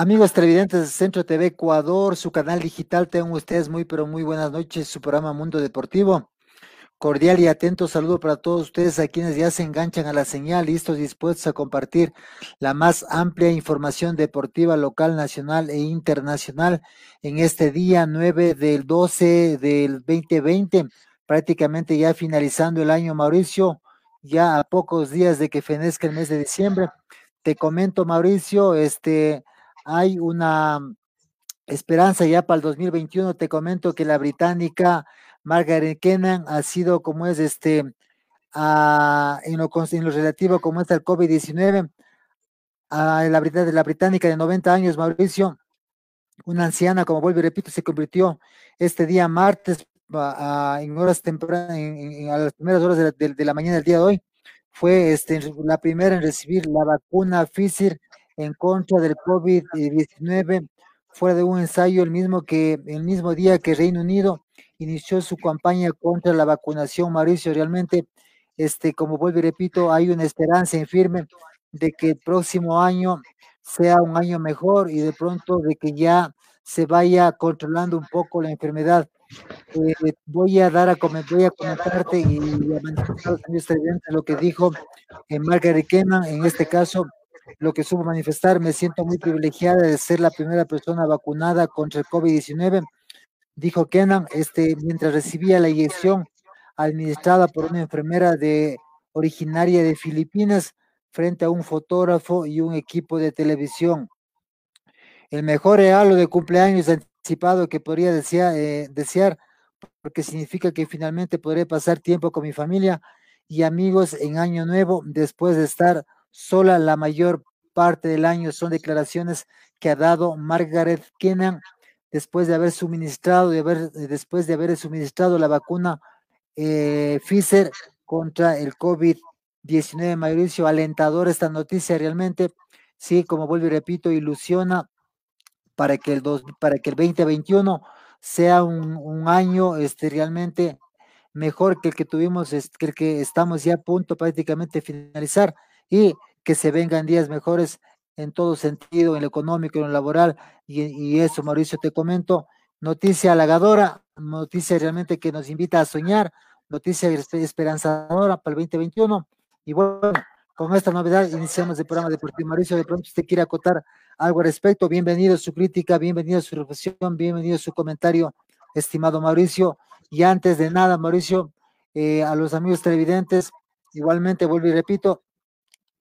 Amigos televidentes de Centro TV Ecuador, su canal digital, tengan ustedes muy, pero muy buenas noches, su programa Mundo Deportivo. Cordial y atento saludo para todos ustedes a quienes ya se enganchan a la señal, listos dispuestos a compartir la más amplia información deportiva local, nacional e internacional en este día 9 del 12 del 2020, prácticamente ya finalizando el año, Mauricio, ya a pocos días de que fenezca el mes de diciembre. Te comento, Mauricio, este hay una esperanza ya para el 2021. Te comento que la británica Margaret Kennan ha sido como es este, uh, en, lo, en, lo, relativo como es el COVID-19, a la, la británica de 90 años, Mauricio, una anciana, como vuelvo y repito, se convirtió este día martes uh, en horas tempranas, a las primeras horas de la, de la, mañana del día de hoy, fue este, la primera en recibir la vacuna Pfizer en contra del COVID-19 fuera de un ensayo el mismo que el mismo día que Reino Unido inició su campaña contra la vacunación, Mauricio, realmente este como vuelvo y repito, hay una esperanza en firme de que el próximo año sea un año mejor y de pronto de que ya se vaya controlando un poco la enfermedad. Eh, voy a dar a voy a comentarte y a manifestar lo que dijo eh, Margaret Kenan, en este caso lo que supo manifestar, me siento muy privilegiada de ser la primera persona vacunada contra el COVID-19, dijo Kenan, este, mientras recibía la inyección administrada por una enfermera de, originaria de Filipinas frente a un fotógrafo y un equipo de televisión. El mejor regalo de cumpleaños anticipado que podría eh, desear porque significa que finalmente podré pasar tiempo con mi familia y amigos en año nuevo después de estar sola la mayor parte del año son declaraciones que ha dado Margaret Kennan después de haber suministrado, de haber, después de haber suministrado la vacuna eh, Pfizer contra el COVID-19. Mauricio, alentador esta noticia realmente, sí, como vuelvo y repito, ilusiona para que el, dos, para que el 2021 sea un, un año este, realmente mejor que el que tuvimos, que el que estamos ya a punto prácticamente de finalizar y que se vengan días mejores en todo sentido, en lo económico, en lo laboral, y, y eso, Mauricio, te comento, noticia halagadora, noticia realmente que nos invita a soñar, noticia esperanzadora para el 2021, y bueno, con esta novedad iniciamos el programa deportivo. Mauricio, de pronto usted quiere acotar algo al respecto, bienvenido a su crítica, bienvenido a su reflexión, bienvenido a su comentario, estimado Mauricio, y antes de nada, Mauricio, eh, a los amigos televidentes, igualmente vuelvo y repito,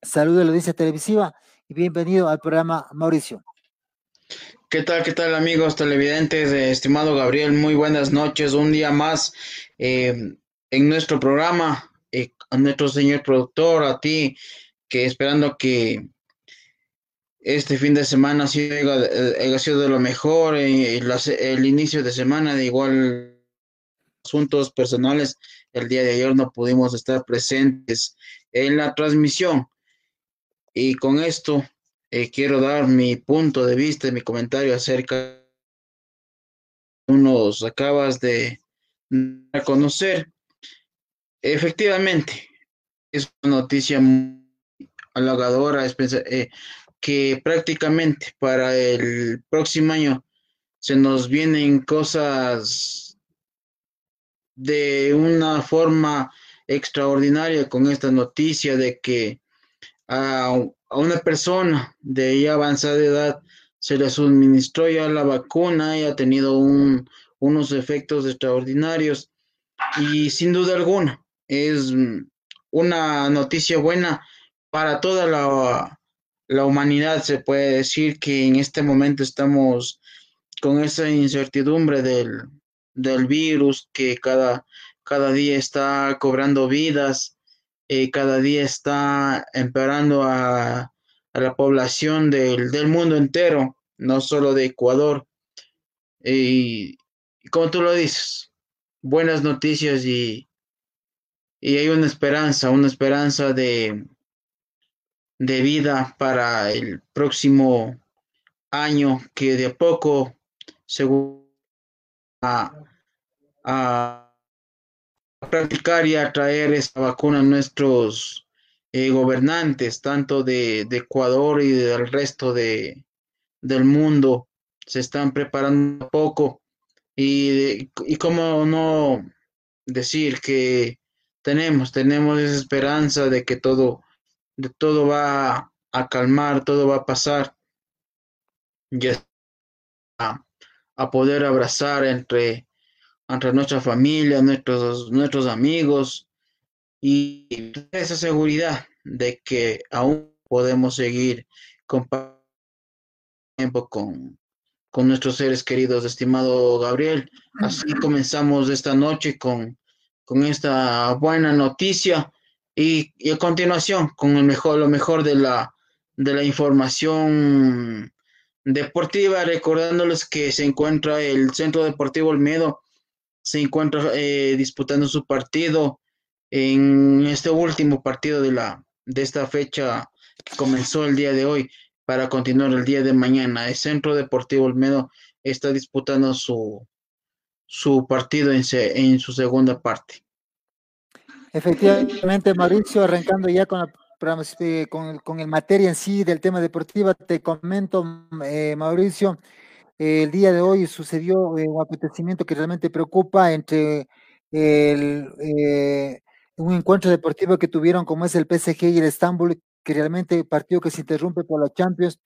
Saludos a la audiencia televisiva y bienvenido al programa Mauricio. ¿Qué tal, qué tal amigos televidentes? Eh, estimado Gabriel, muy buenas noches. Un día más eh, en nuestro programa, eh, a nuestro señor productor, a ti, que esperando que este fin de semana ha sido, haya sido de lo mejor, el inicio de semana de igual asuntos personales. El día de ayer no pudimos estar presentes en la transmisión y con esto eh, quiero dar mi punto de vista y mi comentario acerca unos acabas de conocer. Efectivamente, es una noticia muy halagadora eh, que prácticamente para el próximo año se nos vienen cosas de una forma extraordinaria con esta noticia de que a, una persona de avanzada edad se le suministró ya la vacuna y ha tenido unos efectos extraordinarios y sin duda alguna es una noticia buena para toda la, la humanidad. Se puede decir que en este momento estamos con esa incertidumbre del, del virus que cada, cada día está cobrando vidas eh, cada día está empeorando a, la población del, mundo entero, no solo de Ecuador. Y, como tú lo dices, buenas noticias y, y hay una esperanza, una esperanza de, de vida para el próximo año que de a poco según a, a practicar y a traer esta vacuna a nuestros eh, gobernantes, tanto de, Ecuador y del resto de, del mundo. Se están preparando poco y, y cómo no decir que tenemos, tenemos esa esperanza de que todo, de todo va a calmar, todo va a pasar, ya a, a poder abrazar entre, entre nuestra familia, nuestros, nuestros amigos y esa seguridad de que aún podemos seguir compartiendo tiempo con, con nuestros seres queridos, estimado Gabriel. Así comenzamos esta noche con, con esta buena noticia y, y, a continuación con el mejor, lo mejor de la, de la información deportiva, recordándoles que se encuentra el Centro Deportivo Olmedo, se encuentra eh, disputando su partido en este último partido de, la, de esta fecha que comenzó el día de hoy para continuar el día de mañana. El Centro Deportivo Olmedo está disputando su, su partido en, se, en su segunda parte. Efectivamente, Mauricio, arrancando ya con, la, este, con, con, el materia en sí del tema deportivo, te comento, eh, Mauricio, el día de hoy sucedió un acontecimiento que realmente preocupa entre eh, un encuentro deportivo que tuvieron como es el PSG y el Estambul, que realmente partido que se interrumpe por los Champions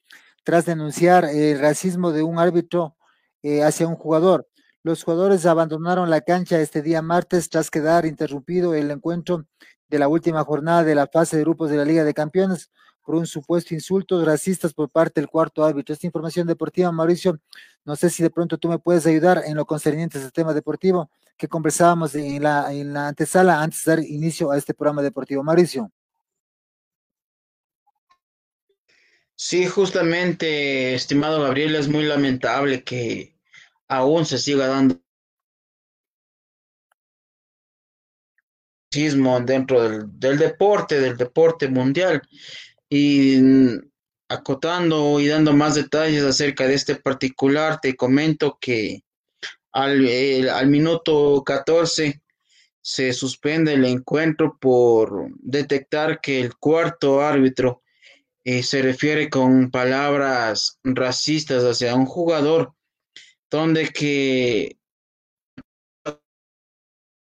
tras denunciar el racismo de un árbitro eh, hacia un jugador. Los jugadores abandonaron la cancha este día martes tras quedar interrumpido el encuentro de la última jornada de la fase de grupos de la Liga de Campeones por un supuesto insultos racistas por parte del cuarto árbitro. Esta información deportiva, Mauricio, no sé si de pronto tú me puedes ayudar en lo concerniente a este tema deportivo que conversábamos en la, en la antesala antes de dar inicio a este programa deportivo. Mauricio. Sí, justamente, estimado Gabriel, es muy lamentable que aún se siga dando dentro del, del, deporte, del deporte mundial. Y acotando y dando más detalles acerca de este particular, te comento que al, el, al minuto 14 se suspende el encuentro por detectar que el cuarto árbitro eh, se refiere con palabras racistas hacia un jugador, donde que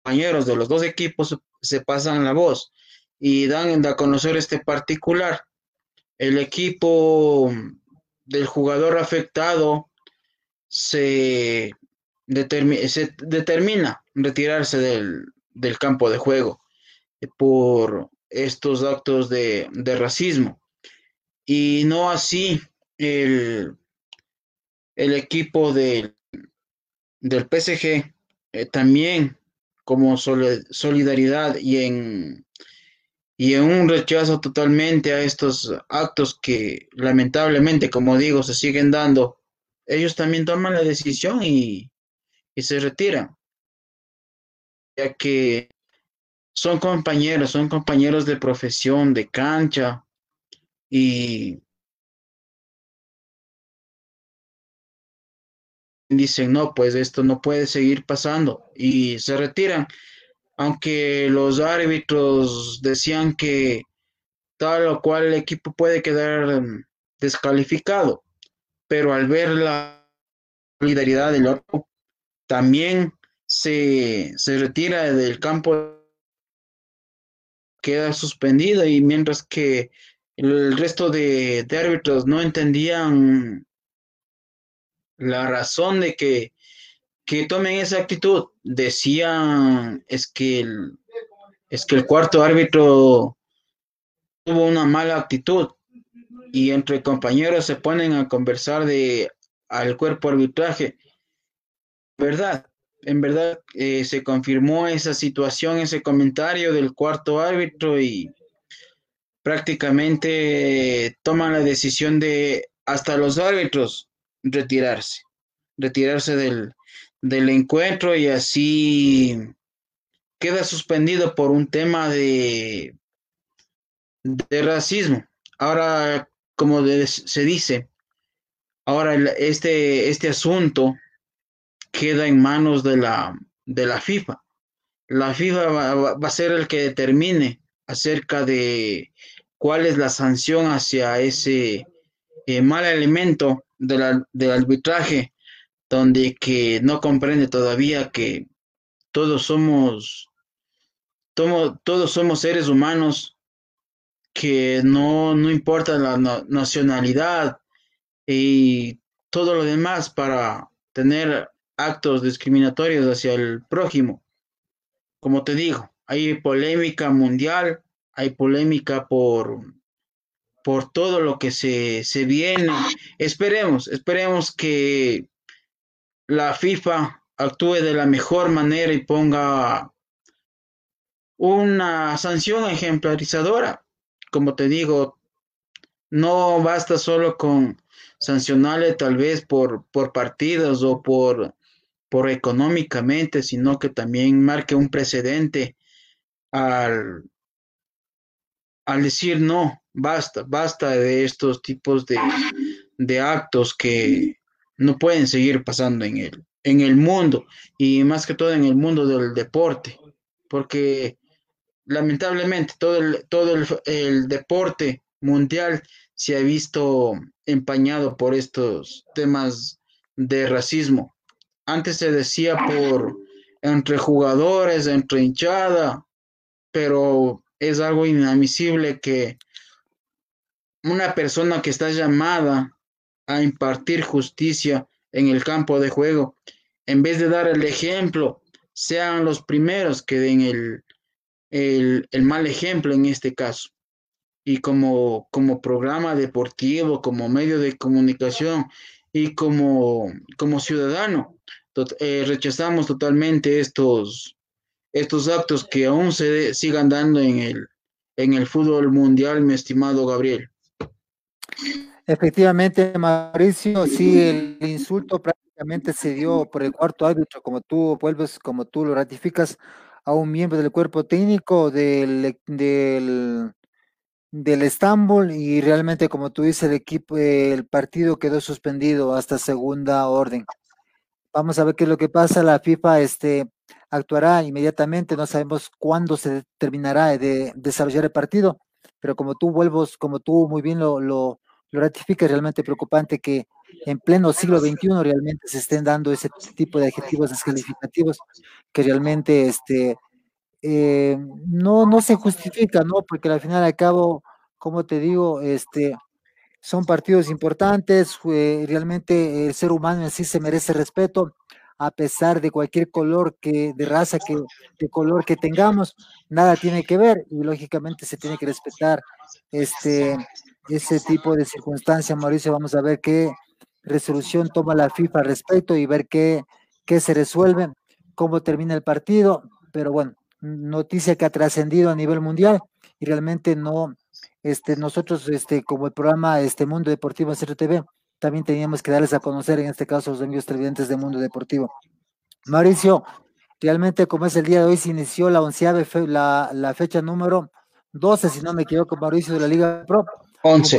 compañeros de los dos equipos se pasan la voz y dan a conocer este particular. El equipo del jugador afectado se, se determina retirarse del, del, campo de juego por estos actos de, de racismo. Y no así el, el equipo de, del PSG eh, también como solidaridad y en, y en un rechazo totalmente a estos actos que lamentablemente, como digo, se siguen dando, ellos también toman la decisión y, y se retiran, ya que son compañeros, son compañeros de profesión, de cancha, y dicen, no, pues esto no puede seguir pasando y se retiran, aunque los árbitros decían que tal o cual equipo puede quedar descalificado, pero al ver la solidaridad del otro, también se, se retira del campo, queda suspendido y mientras que el resto de, de, árbitros no entendían la razón de que, que, tomen esa actitud. Decían es que el, es que el cuarto árbitro tuvo una mala actitud y entre compañeros se ponen a conversar de al cuerpo arbitraje. ¿Verdad? En verdad eh, se confirmó esa situación, ese comentario del cuarto árbitro y prácticamente toman la decisión de hasta los árbitros retirarse, retirarse del, del encuentro y así queda suspendido por un tema de, de racismo. Ahora, como de, se dice, ahora este, este asunto queda en manos de la, de la FIFA. La FIFA va, a ser el que determine acerca de cuál es la sanción hacia ese eh, mal elemento del arbitraje, donde que no comprende todavía que todos somos, todos somos seres humanos, que no, no importa la nacionalidad y todo lo demás para tener actos discriminatorios hacia el prójimo. Como te digo, hay polémica mundial, hay polémica por, por todo lo que se, se viene. Esperemos, esperemos que la FIFA actúe de la mejor manera y ponga una sanción ejemplarizadora. Como te digo, no basta solo con sancionarle tal vez por, por partidos o por, por económicamente, sino que también marque un precedente al, al decir no, basta, basta de estos tipos de, de actos que no pueden seguir pasando en el, en el mundo y más que todo en el mundo del deporte, porque lamentablemente todo el, todo el, el deporte mundial se ha visto empañado por estos temas de racismo. Antes se decía por entre jugadores, entre hinchada, pero es algo inadmisible que una persona que está llamada a impartir justicia en el campo de juego, en vez de dar el ejemplo, sean los primeros que den el, el, mal ejemplo en este caso y como, como programa deportivo, como medio de comunicación y como, como ciudadano, eh, rechazamos totalmente estos, estos actos que aún se sigan dando en el, en el fútbol mundial, mi estimado Gabriel. Efectivamente, Mauricio, sí, el insulto prácticamente se dio por el cuarto árbitro, como tú vuelves, como tú lo ratificas, a un miembro del cuerpo técnico del, del del Estambul y realmente como tú dices el equipo el partido quedó suspendido hasta segunda orden. Vamos a ver qué es lo que pasa, la FIFA este actuará inmediatamente, no sabemos cuándo se terminará de desarrollar el partido, pero como tú vuelvos, como tú muy bien lo, lo, lo ratificas, realmente preocupante que en pleno siglo XXI realmente se estén dando ese tipo de adjetivos descalificativos que realmente este eh, no, no se justifica, ¿no? Porque al final al cabo, como te digo, este, son partidos importantes, realmente el ser humano en sí se merece respeto, a pesar de cualquier color que, de raza que, de color que tengamos, nada tiene que ver y lógicamente se tiene que respetar este, ese tipo de circunstancias, Mauricio, vamos a ver qué resolución toma la FIFA al respecto y ver qué, qué se resuelve, cómo termina el partido, pero bueno, noticia que ha trascendido a nivel mundial y realmente no, este, nosotros, este, como el programa este Mundo Deportivo en CRTV, también teníamos que darles a conocer, en este caso, los amigos televidentes de Mundo Deportivo. Mauricio, realmente como es el día de hoy, se inició la onceava, la, la fecha número 12, si no me equivoco, Mauricio, de la Liga Pro. 11.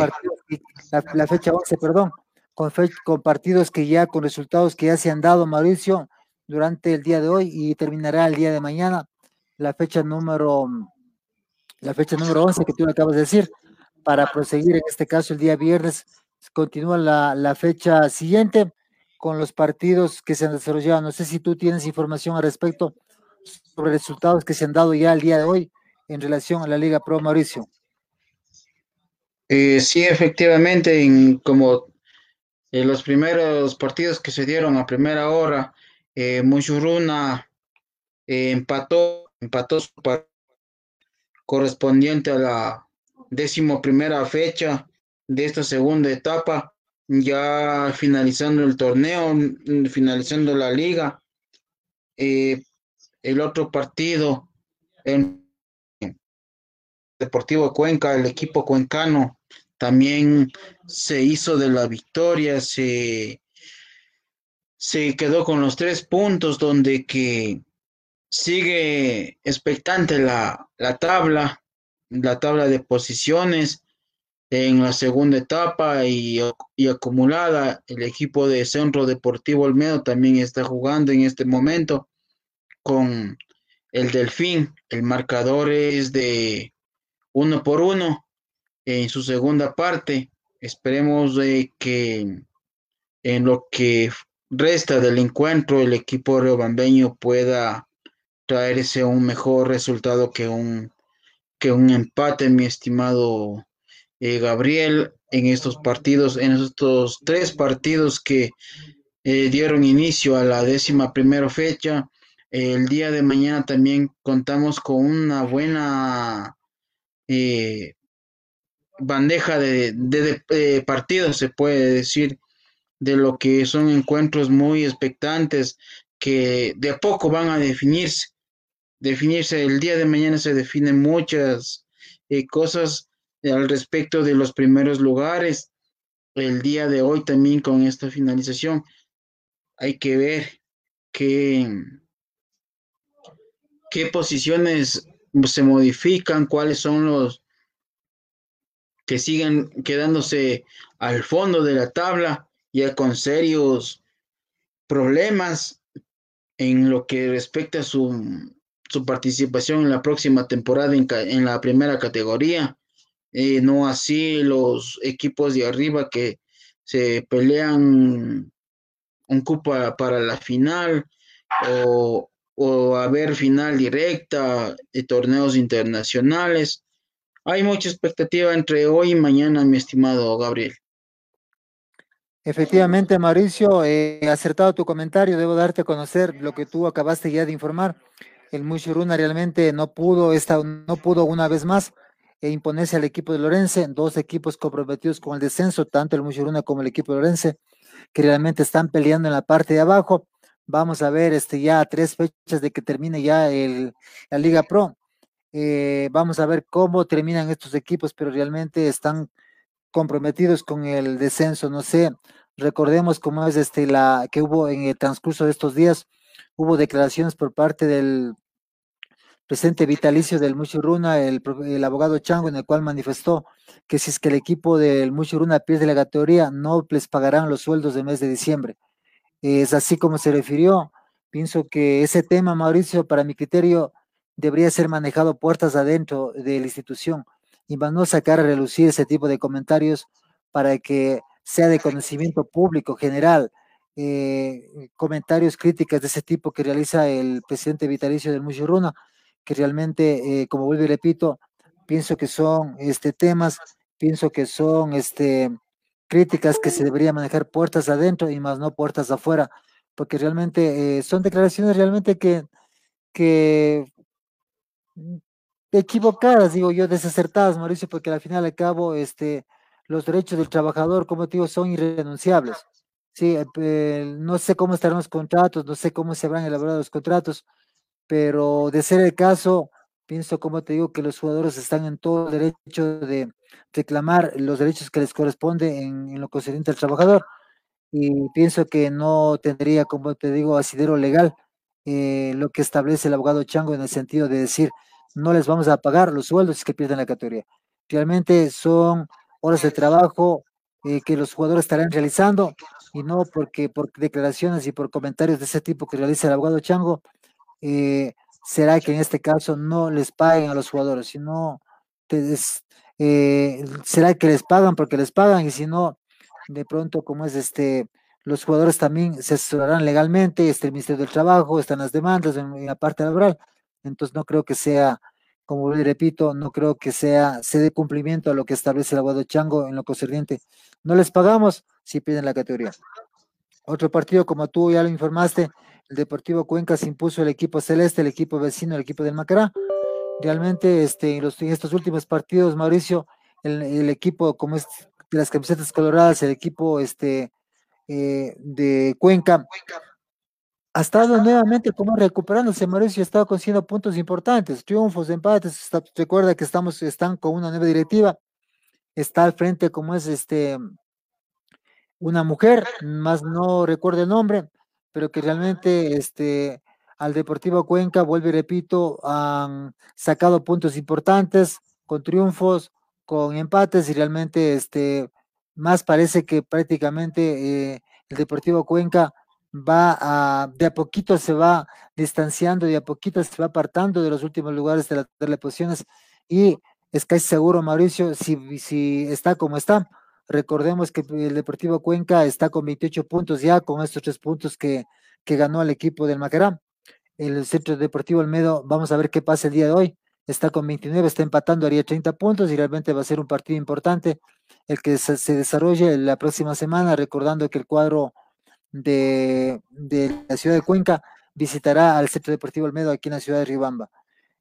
La, fecha 11, perdón, con, fe, con partidos que ya, con resultados que ya se han dado, Mauricio, durante el día de hoy y terminará el día de mañana la fecha número la fecha número 11 que tú me acabas de decir, para proseguir en este caso el día viernes, continúa la, la fecha siguiente con los partidos que se han desarrollado. No sé si tú tienes información al respecto sobre resultados que se han dado ya el día de hoy en relación a la Liga Pro Mauricio. Eh, sí, efectivamente, en, como en los primeros partidos que se dieron a primera hora, eh, eh, empató empató su correspondiente a la décimo primera fecha de esta segunda etapa, ya finalizando el torneo, finalizando la liga. Eh, el otro partido en Deportivo Cuenca, el equipo cuencano, también se hizo de la victoria, se, se quedó con los tres puntos donde que sigue expectante la, la tabla, la tabla de posiciones en la segunda etapa y, y, acumulada. El equipo de Centro Deportivo Olmedo también está jugando en este momento con el Delfín. El marcador es de uno por uno en su segunda parte. Esperemos de que en lo que resta del encuentro el equipo riobambeño pueda traerse un mejor resultado que un, que un empate, mi estimado eh, Gabriel, en estos partidos, en estos tres partidos que eh, dieron inicio a la décima primera fecha. El día de mañana también contamos con una buena eh, bandeja de, de, partidos, se puede decir, de lo que son encuentros muy expectantes que de a poco van a definirse. Definirse el día de mañana se definen muchas eh, cosas al respecto de los primeros lugares. El día de hoy también con esta finalización hay que ver qué, qué posiciones se modifican, cuáles son los que siguen quedándose al fondo de la tabla, ya con serios problemas en lo que respecta a su, su participación en la próxima temporada en, en la primera categoría. Eh, no así los equipos de arriba que se pelean un cupo para la final o, o haber final directa de torneos internacionales. Hay mucha expectativa entre hoy y mañana, mi estimado Gabriel. Efectivamente, Mauricio, he acertado tu comentario. Debo darte a conocer lo que tú acabaste ya de informar. El Mushuruna realmente no pudo, esta, no pudo una vez más e imponerse al equipo de Lorense, dos equipos comprometidos con el descenso, tanto el Mushuruna como el equipo de Lorense que realmente están peleando en la parte de abajo. Vamos a ver este ya tres fechas de que termine ya el, la Liga Pro. Eh, vamos a ver cómo terminan estos equipos, pero realmente están comprometidos con el descenso. No sé, recordemos cómo es este la que hubo en el transcurso de estos días, hubo declaraciones por parte del presidente vitalicio del Muchuruna, el, el, abogado Chango, en el cual manifestó que si es que el equipo del Muchuruna pierde la categoría, no les pagarán los sueldos del mes de diciembre. Es así como se refirió. Pienso que ese tema, Mauricio, para mi criterio, debería ser manejado puertas adentro de la institución y más no sacar a relucir ese tipo de comentarios para que sea de conocimiento público general. Eh, comentarios, críticas de ese tipo que realiza el presidente vitalicio del Muchuruna que realmente, eh, como vuelvo y repito, pienso que son este, temas, pienso que son este, críticas que se debería manejar puertas adentro y más no puertas afuera, porque realmente eh, son declaraciones realmente que, que equivocadas, digo yo, desacertadas, Mauricio, porque al final al cabo, este, los derechos del trabajador, como te digo, son irrenunciables. Sí, eh, no sé cómo estarán los contratos, no sé cómo se habrán elaborado los contratos, pero de ser el caso, pienso, como te digo, que los jugadores están en todo el derecho de reclamar los derechos que les corresponde en, lo concerniente al trabajador. Y pienso que no tendría, como te digo, asidero legal eh, lo que establece el abogado Chango en el sentido de decir, no les vamos a pagar los sueldos que pierden la categoría. Realmente son horas de trabajo eh, que los jugadores estarán realizando y no porque por declaraciones y por comentarios de ese tipo que realiza el abogado Chango eh, será que en este caso no les paguen a los jugadores, sino eh, será que les pagan porque les pagan y si no, de pronto como es este, los jugadores también se asesorarán legalmente, este el Ministerio del Trabajo, están las demandas en, la parte laboral, entonces no creo que sea, como repito, no creo que sea, se dé cumplimiento a lo que establece el abogado Chango en lo concerniente. No les pagamos si piden la categoría. Otro partido, como tú ya lo informaste, el Deportivo Cuenca se impuso el equipo celeste, el equipo vecino, el equipo del Macará. Realmente, este, en, los, estos últimos partidos, Mauricio, el, equipo, como es de las camisetas coloradas, el equipo este, eh, de Cuenca, ha estado nuevamente como recuperándose, Mauricio, ha estado consiguiendo puntos importantes, triunfos, empates. recuerda que estamos, están con una nueva directiva, está al frente como es este una mujer, más no recuerdo el nombre, pero que realmente este, al Deportivo Cuenca, vuelvo y repito, han sacado puntos importantes, con triunfos, con empates y realmente este, más parece que prácticamente eh, el Deportivo Cuenca va a, de a poquito se va distanciando, de a poquito se va apartando de los últimos lugares de, las posiciones y es casi seguro, Mauricio, si, si está como está, Recordemos que el Deportivo Cuenca está con 28 puntos ya, con estos tres puntos que, que ganó el equipo del Macará. El Centro Deportivo Olmedo, vamos a ver qué pasa el día de hoy. Está con 29, está empatando, haría 30 puntos y realmente va a ser un partido importante el que se, desarrolle la próxima semana, recordando que el cuadro de, de, la ciudad de Cuenca visitará al Centro Deportivo Olmedo aquí en la ciudad de Ribamba.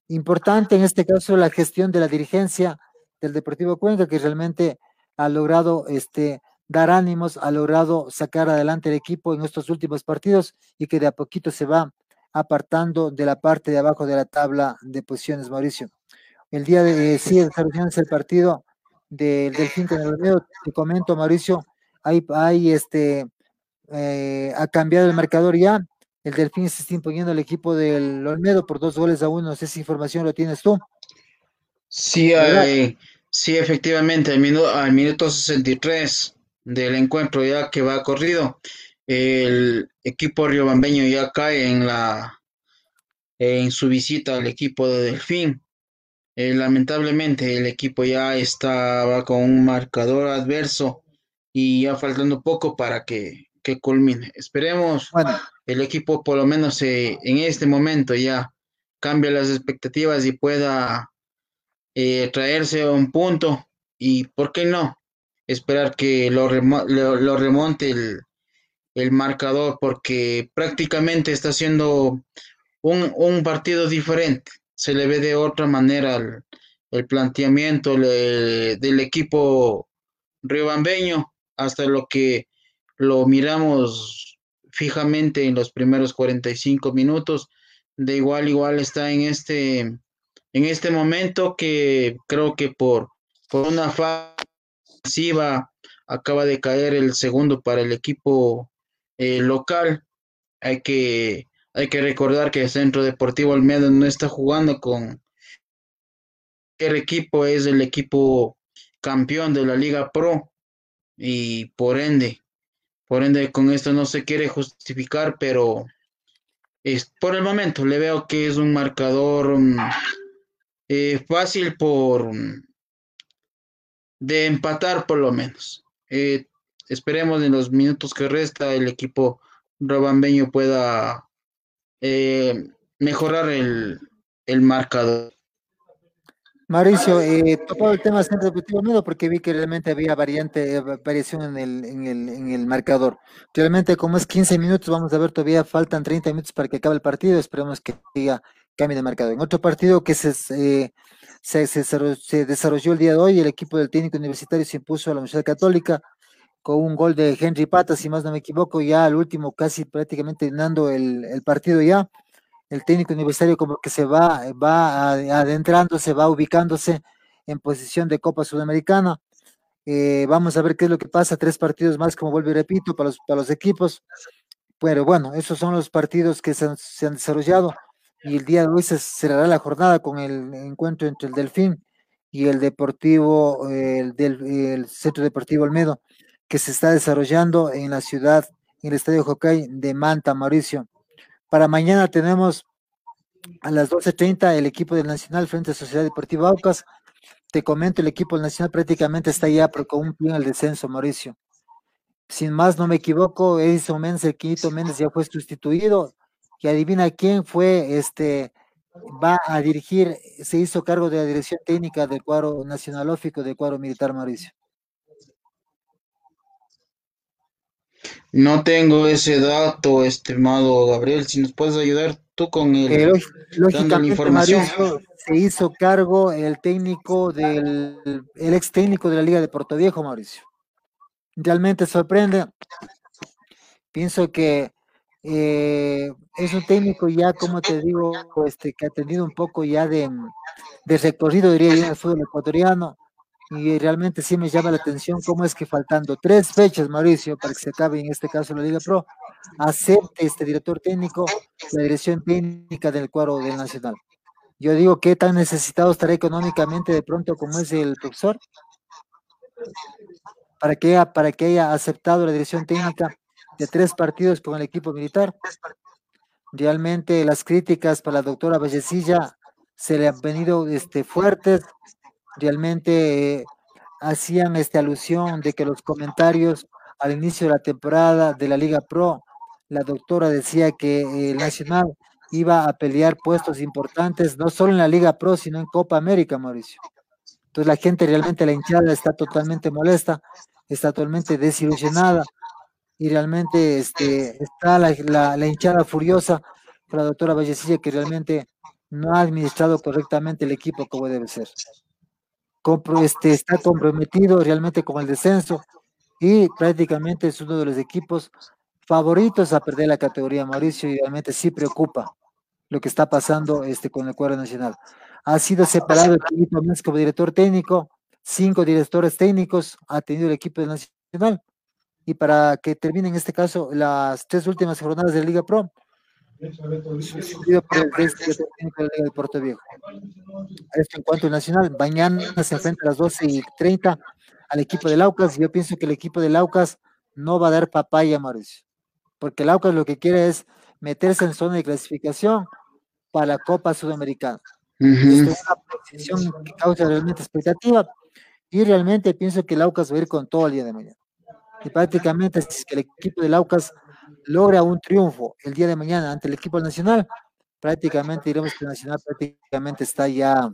Importante en este caso la gestión de la dirigencia del Deportivo Cuenca, que realmente ha logrado este, dar ánimos, ha logrado sacar adelante el equipo en estos últimos partidos y que de a poquito se va apartando de la parte de abajo de la tabla de posiciones, Mauricio. El día de eh, sí, el partido del Delfín con el Olmedo, te comento, Mauricio, hay, hay este, eh, ha cambiado el marcador ya, el Delfín se está imponiendo al equipo del Olmedo por dos goles a uno, no sé si información lo tienes tú. Sí, hay, Sí, efectivamente, al minuto, al minuto 63 del encuentro ya que va corrido, el equipo riobambeño ya cae en la en su visita al equipo de Delfín. Eh, lamentablemente el equipo ya estaba con un marcador adverso y ya faltando poco para que, que culmine. Esperemos el equipo por lo menos eh, en este momento ya cambie las expectativas y pueda eh, traerse un punto y, ¿por qué no? Esperar que lo, lo, remonte el, el, marcador porque prácticamente está haciendo un, un, partido diferente. Se le ve de otra manera el, el planteamiento del equipo riobambeño hasta lo que lo miramos fijamente en los primeros 45 minutos. De igual, igual está en este en este momento que creo que por, por una ofensiva acaba de caer el segundo para el equipo eh, local. Hay que, hay que recordar que el Centro Deportivo Almeida no está jugando con el equipo es el equipo campeón de la Liga Pro y por ende, por ende con esto no se quiere justificar, pero es, por el momento le veo que es un marcador mm, eh, fácil por de empatar por lo menos. Eh, esperemos en los minutos que resta el equipo robambeño pueda eh, mejorar el, el marcador. Mauricio, eh, tocado el tema centro deportivo Unido porque vi que realmente había variante, variación en el, en, el, en el marcador. Realmente, como es 15 minutos, vamos a ver, todavía faltan 30 minutos para que acabe el partido. Esperemos que siga cambio de marcador. En otro partido que se, eh, se, se, desarrolló el día de hoy, el equipo del técnico universitario se impuso a la Universidad Católica con un gol de Henry Pata, si más no me equivoco, ya al último casi prácticamente ganando el, el partido ya. El técnico universitario como que se va, va adentrando, se va ubicándose en posición de Copa Sudamericana. Eh, vamos a ver qué es lo que pasa, tres partidos más, como vuelvo y repito, para los, para los equipos. Pero bueno, esos son los partidos que se han desarrollado y el día de hoy se cerrará la jornada con el encuentro entre el Delfín y el Deportivo, el, del, el Centro Deportivo Olmedo, que se está desarrollando en la ciudad, en el Estadio Jocay de Manta, Mauricio. Para mañana tenemos a las 12.30 el equipo del Nacional frente a Sociedad Deportiva Aucas. Te comento, el equipo del Nacional prácticamente está ya con un pie en el descenso, Mauricio. Sin más, no me equivoco, Edison Méndez, el Quinto Méndez ya fue sustituido y adivina quién fue, este, va a dirigir, se hizo cargo de la dirección técnica del cuadro nacionalófico del cuadro militar Mauricio. No tengo ese dato, estimado Gabriel. Si nos puedes ayudar tú con el, eh, la información. se hizo cargo el técnico del, el ex técnico de la Liga de Puerto Viejo, Mauricio. Realmente sorprende. Pienso que eh, es un técnico ya, como te digo, este, que ha tenido un poco ya de, de recorrido, diría yo, en el fútbol ecuatoriano. Y realmente sí me llama la atención cómo es que faltando tres fechas, Mauricio, para que se acabe en este caso la Liga Pro, acepte este director técnico la dirección técnica del cuadro del Nacional. Yo digo, ¿qué tan necesitado estará económicamente de pronto como es el profesor? Para que, para que haya aceptado la dirección técnica de tres partidos con el equipo militar. Realmente las críticas para la doctora Vallecilla se le han venido este, fuertes. Realmente hacían esta alusión de que los comentarios al inicio de la temporada de la Liga Pro, la doctora decía que el Nacional iba a pelear puestos importantes, no solo en la Liga Pro, sino en Copa América, Mauricio. Entonces la gente realmente, la hinchada está totalmente molesta, está totalmente desilusionada y realmente este, está la, la, hinchada furiosa con la doctora Vallecilla que realmente no ha administrado correctamente el equipo como debe ser. Este, está comprometido realmente con el descenso y prácticamente es uno de los equipos favoritos a perder la categoría, Mauricio, y realmente sí preocupa lo que está pasando este, con el cuadro nacional. Ha sido separado el equipo como director técnico, cinco directores técnicos ha tenido el equipo nacional. Y para que termine en este caso las tres últimas jornadas de Liga Pro, sucedido por el técnico de la Liga de Puerto Viejo. Esto en cuanto al nacional, mañana se enfrenta a las 12 y 30 al equipo del Aucas. Yo pienso que el equipo del Aucas no va a dar papaya, Mauricio, porque el Aucas lo que quiere es meterse en zona de clasificación para la Copa Sudamericana. es una posición que causa realmente expectativa y realmente pienso que el Aucas va a ir con todo el día de mañana. Y prácticamente si es que el equipo del Aucas logra un triunfo el día de mañana ante el equipo nacional, prácticamente diremos que el Nacional prácticamente está ya,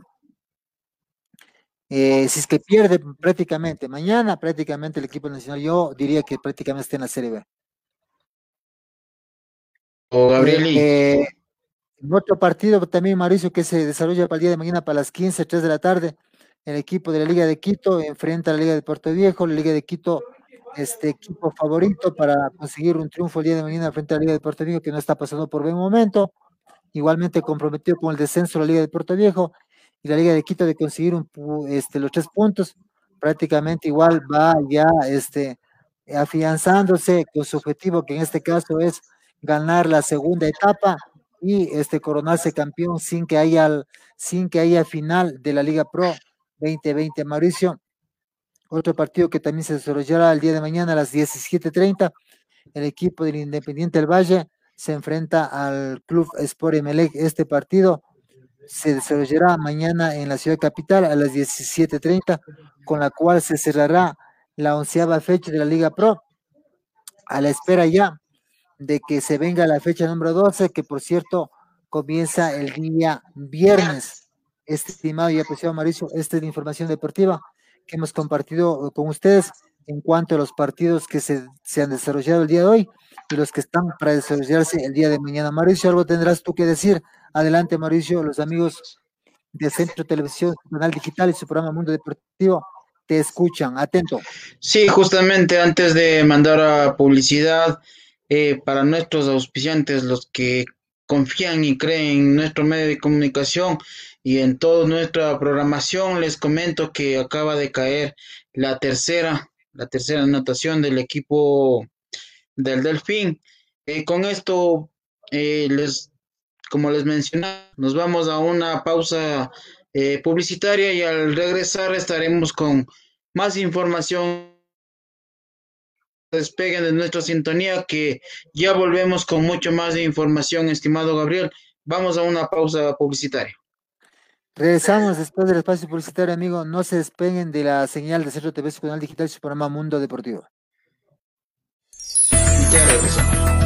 eh, si es que pierde prácticamente mañana, prácticamente el equipo nacional, yo diría que prácticamente está en la Serie B. O Gabriel. Eh, en otro partido también, Mauricio, que se desarrolla para el día de mañana para las 15, 3 de la tarde, el equipo de la Liga de Quito enfrenta a la Liga de Puerto Viejo, la Liga de Quito, este equipo favorito para conseguir un triunfo el día de mañana frente a la Liga de Puerto Viejo, que no está pasando por buen momento, igualmente comprometido con el descenso de la Liga de Puerto Viejo y la Liga de Quito de conseguir un, este, los tres puntos, prácticamente igual va ya este, afianzándose con su objetivo, que en este caso es ganar la segunda etapa y este coronarse campeón sin que haya sin que haya final de la Liga Pro 2020. Mauricio, otro partido que también se desarrollará el día de mañana a las 17:30, el equipo del Independiente del Valle se enfrenta al Club Sport Emelec. Este partido se desarrollará mañana en la ciudad capital a las 17:30, con la cual se cerrará la onceava fecha de la Liga Pro. A la espera ya de que se venga la fecha número 12, que por cierto comienza el día viernes. Estimado y apreciado Mauricio, esta es la información deportiva que hemos compartido con ustedes en cuanto a los partidos que se, han desarrollado el día de hoy y los que están para desarrollarse el día de mañana. Mauricio, algo tendrás tú que decir. Adelante, Mauricio, los amigos de Centro Televisión, Canal Digital y su programa Mundo Deportivo te escuchan. Atento. Sí, justamente antes de mandar a publicidad, eh, para nuestros auspiciantes, los que confían y creen en nuestro medio de comunicación y en toda nuestra programación, les comento que acaba de caer la tercera, la tercera anotación del equipo del Delfín. Eh, con esto, eh, les, como les mencioné, nos vamos a una pausa publicitaria y al regresar estaremos con más información despeguen de nuestra sintonía que ya volvemos con mucho más de información, estimado Gabriel. Vamos a una pausa publicitaria. Regresamos después del espacio publicitario, amigo. No se despeguen de la señal de Centro TV, su canal digital, su programa Mundo Deportivo. Ya regresamos.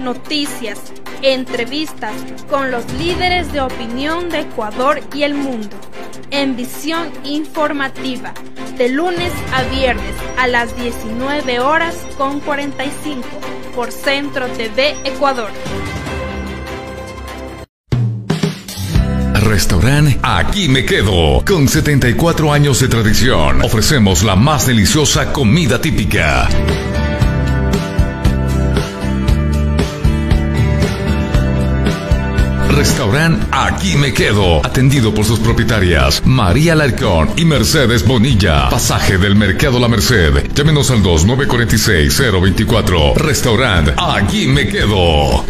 noticias, entrevistas con los líderes de opinión de Ecuador y el mundo en visión informativa de lunes a viernes a las 19 horas con 45 por Centro TV Ecuador. Restaurante Aquí me quedo. Con 74 años de tradición, ofrecemos la más deliciosa comida típica. Restaurante Aquí me quedo, atendido por sus propietarias María Larcón y Mercedes Bonilla. Pasaje del Mercado La Merced. Llámenos al 2946-024. Restaurante Aquí me quedo.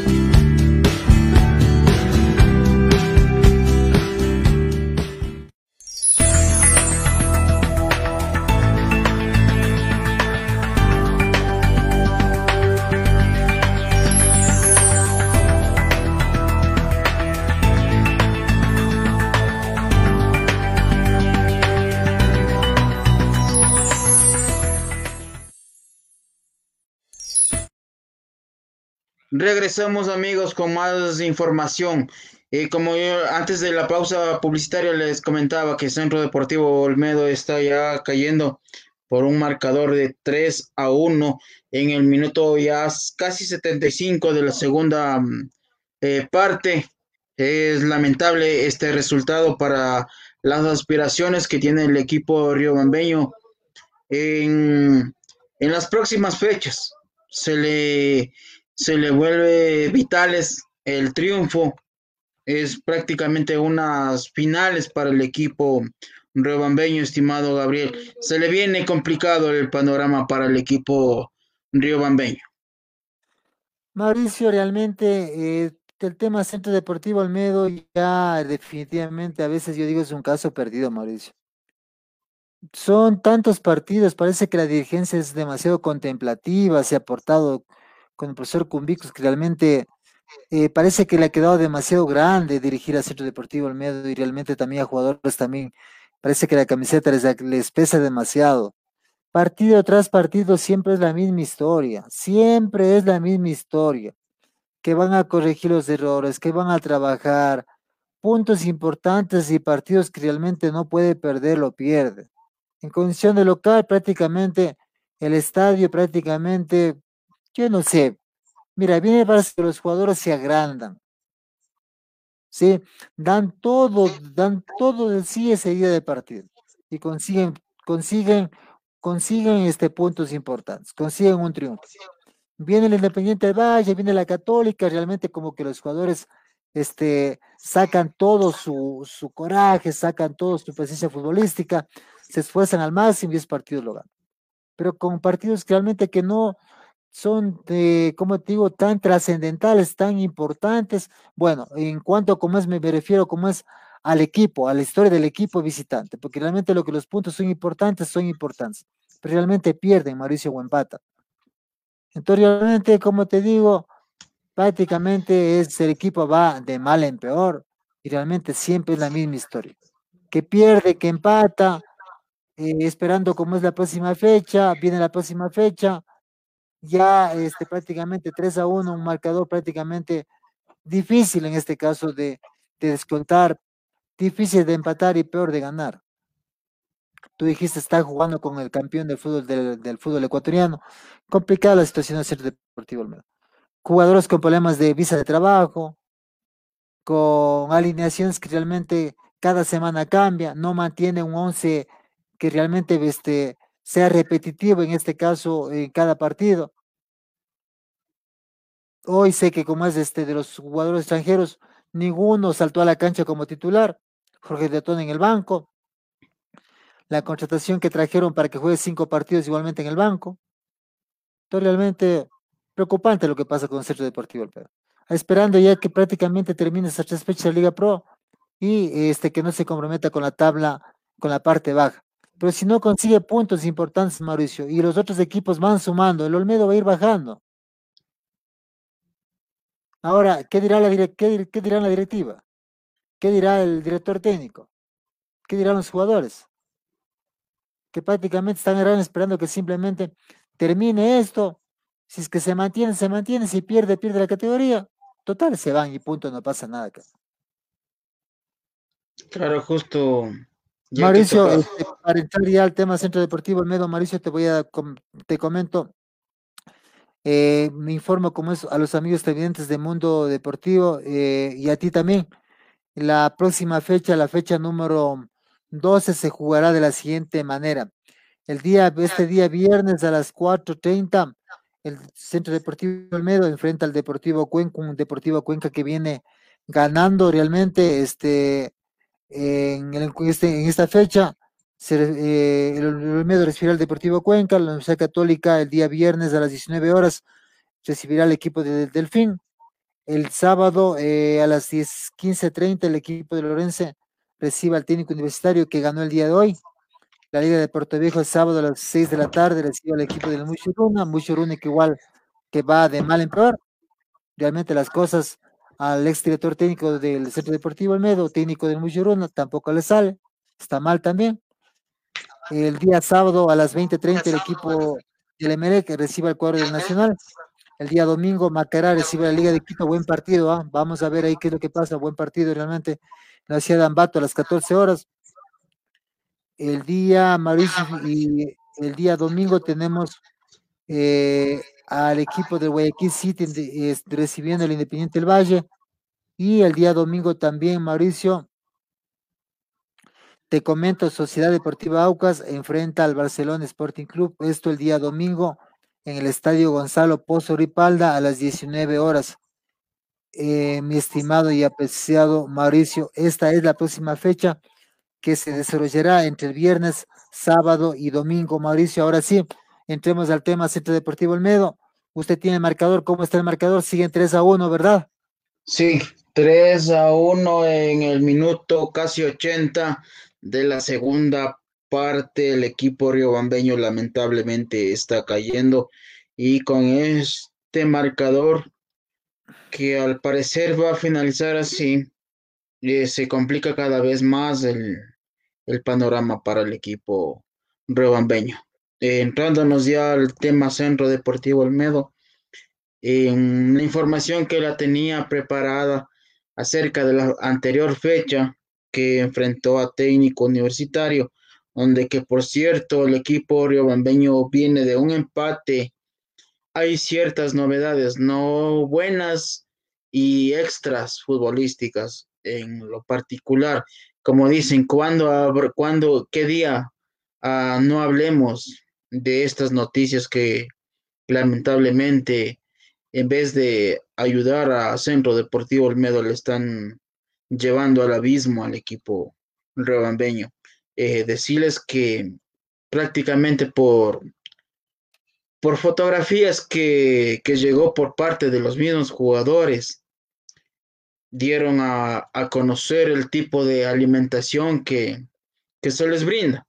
Regresamos amigos con más información. Eh, como yo antes de la pausa publicitaria les comentaba que Centro Deportivo Olmedo está ya cayendo por un marcador de 3 a 1 en el minuto ya casi 75 de la segunda mm, eh, parte. Es lamentable este resultado para las aspiraciones que tiene el equipo riobambeño en, en las próximas fechas. Se le se le vuelve vitales el triunfo. Es prácticamente unas finales para el equipo riobambeño, estimado Gabriel. Se le viene complicado el panorama para el equipo riobambeño. Mauricio, realmente eh, el tema Centro Deportivo Almedo ya definitivamente a veces yo digo es un caso perdido, Mauricio. Son tantos partidos, parece que la dirigencia es demasiado contemplativa, se ha portado con el profesor Cumbicos, que realmente eh, parece que le ha quedado demasiado grande dirigir a Centro Deportivo Almedo y realmente también a jugadores también. Parece que la camiseta les, les pesa demasiado. Partido tras partido siempre es la misma historia, siempre es la misma historia, que van a corregir los errores, que van a trabajar, puntos importantes y partidos que realmente no puede perder, lo pierde. En condición de local, prácticamente el estadio prácticamente yo no sé. Mira, viene para que los jugadores se agrandan. ¿Sí? Dan todo, dan todo de sí ese día de partido. Y consiguen, consiguen, consiguen este puntos importantes, consiguen un triunfo. Viene el Independiente del Valle, viene la Católica, realmente como que los jugadores este, sacan todo su, su coraje, sacan toda su presencia futbolística, se esfuerzan al máximo y es partido lo ganan. Pero con partidos realmente que no, son, de, como te digo, tan trascendentales, tan importantes. Bueno, en cuanto a cómo es, me refiero como es al equipo, a la historia del equipo visitante, porque realmente lo que los puntos son importantes, son importantes, pero realmente pierden Mauricio Huempata. Entonces, realmente, como te digo, prácticamente es el equipo va de mal en peor y realmente siempre es la misma historia. Que pierde, que empata, eh, esperando cómo es la próxima fecha, viene la próxima fecha, ya este, prácticamente 3 a 1, un marcador prácticamente difícil en este caso de, descontar, difícil de empatar y peor de ganar. Tú dijiste, está jugando con el campeón del fútbol, del, fútbol ecuatoriano. Complicada la situación del Centro Deportivo. Jugadores con problemas de visa de trabajo, con alineaciones que realmente cada semana cambia, no mantiene un 11 que realmente este, sea repetitivo en este caso en cada partido. Hoy sé que como es este de los jugadores extranjeros, ninguno saltó a la cancha como titular. Jorge Tetón en el banco. La contratación que trajeron para que juegue cinco partidos igualmente en el banco. Entonces realmente preocupante lo que pasa con el Centro Deportivo Pedro. Esperando ya que prácticamente termine esas tres fechas de Liga Pro, y este que no se comprometa con la tabla, con la parte baja. Pero si no consigue puntos importantes, Mauricio, y los otros equipos van sumando, el Olmedo va a ir bajando. Ahora, ¿qué dirá la, qué, qué dirá la directiva? ¿Qué dirá el director técnico? ¿Qué dirán los jugadores? Que prácticamente están esperando que simplemente termine esto. Si es que se mantiene, se mantiene. Si pierde, pierde la categoría. Total, se van y punto, no pasa nada. Claro, justo. Mauricio, este, para entrar ya al tema Centro Deportivo Olmedo, Mauricio, te voy a, te comento, eh, me informo como es a los amigos televidentes de Mundo Deportivo eh, y a ti también. La próxima fecha, la fecha número 12, se jugará de la siguiente manera. El día, este día viernes a las 4.30, el Centro Deportivo Olmedo enfrenta al Deportivo Cuenca, un Deportivo Cuenca que viene ganando realmente este en, este, en esta fecha, eh, el, Olmedo recibirá al Deportivo Cuenca, la Universidad Católica el día viernes a las 19 horas recibirá al equipo de, Delfín. El sábado eh, a las 15.30 el equipo de Lorense recibe al técnico universitario que ganó el día de hoy. La Liga de Puerto Viejo el sábado a las 6 de la tarde recibe al equipo del Muchuruna, Muchuruna que igual que va de mal en peor. Realmente las cosas al ex director técnico del Centro Deportivo Almedo, técnico del Muchuruna, tampoco le sale, está mal también. El día sábado a las 20:30 el equipo del que recibe el cuadro del Nacional. El día domingo Macará recibe la Liga de Quito, buen partido, ¿ah? vamos a ver ahí qué es lo que pasa, buen partido realmente. La ciudad de Ambato a las 14 horas. El día Mauricio y el día domingo tenemos eh, al equipo de Guayaquil City recibiendo el Independiente del Valle. Y el día domingo también, Mauricio, te comento, Sociedad Deportiva Aucas enfrenta al Barcelona Sporting Club. Esto el día domingo en el Estadio Gonzalo Pozo Ripalda a las 19 horas. Eh, mi estimado y apreciado Mauricio, esta es la próxima fecha que se desarrollará entre el viernes, sábado y domingo. Mauricio, ahora sí, entremos al tema Centro Deportivo Olmedo. Usted tiene el marcador, ¿cómo está el marcador? Siguen 3 a 1, ¿verdad? Sí, 3 a 1 en el minuto casi 80 de la segunda parte. El equipo riobambeño lamentablemente está cayendo y con este marcador que al parecer va a finalizar así, eh, se complica cada vez más el, el panorama para el equipo riobambeño. Eh, entrándonos ya al tema Centro Deportivo Olmedo, en la información que la tenía preparada acerca de la anterior fecha que enfrentó a técnico universitario, donde que por cierto el equipo riobambeño viene de un empate. Hay ciertas novedades, no buenas y extras futbolísticas en lo particular. Como dicen, cuando, cuando qué día ah, no hablemos de estas noticias que lamentablemente en vez de ayudar a Centro Deportivo Olmedo le están llevando al abismo al equipo rebambeño. Eh, decirles que prácticamente por, por fotografías que, que, llegó por parte de los mismos jugadores, dieron a, a conocer el tipo de alimentación que, que se les brinda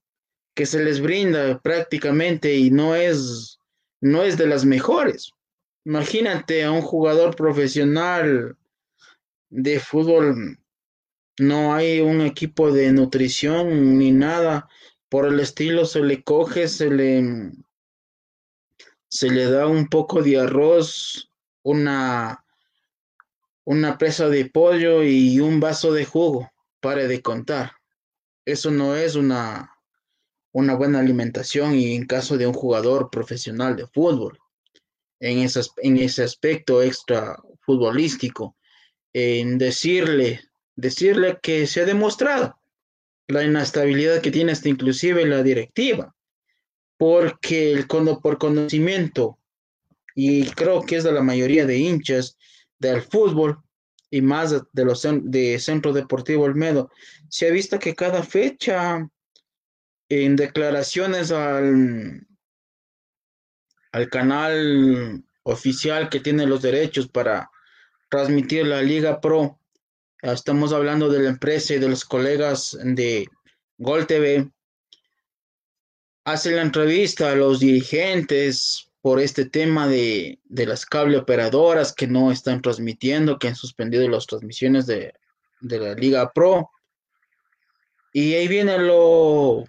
que se les brinda prácticamente y no es, no es de las mejores. Imagínate a un jugador profesional de fútbol, no hay un equipo de nutrición ni nada por el estilo, se le coge, se le, se le da un poco de arroz, una, una presa de pollo y un vaso de jugo, pare de contar. Eso no es una, una buena alimentación y en caso de un jugador profesional de fútbol, en, en ese aspecto extra futbolístico, en decirle, decirle que se ha demostrado la inestabilidad que tiene hasta inclusive la directiva, porque el, por conocimiento, y creo que es de la mayoría de hinchas del fútbol, y más de los de Centro Deportivo Olmedo, se ha visto que cada fecha en declaraciones al, al canal oficial que tiene los derechos para transmitir la Liga Pro, estamos hablando de la empresa y de los colegas de Gol TV, hace la entrevista a los dirigentes por este tema de, las cable operadoras que no están transmitiendo, que han suspendido las transmisiones de, la Liga Pro. Y ahí viene lo,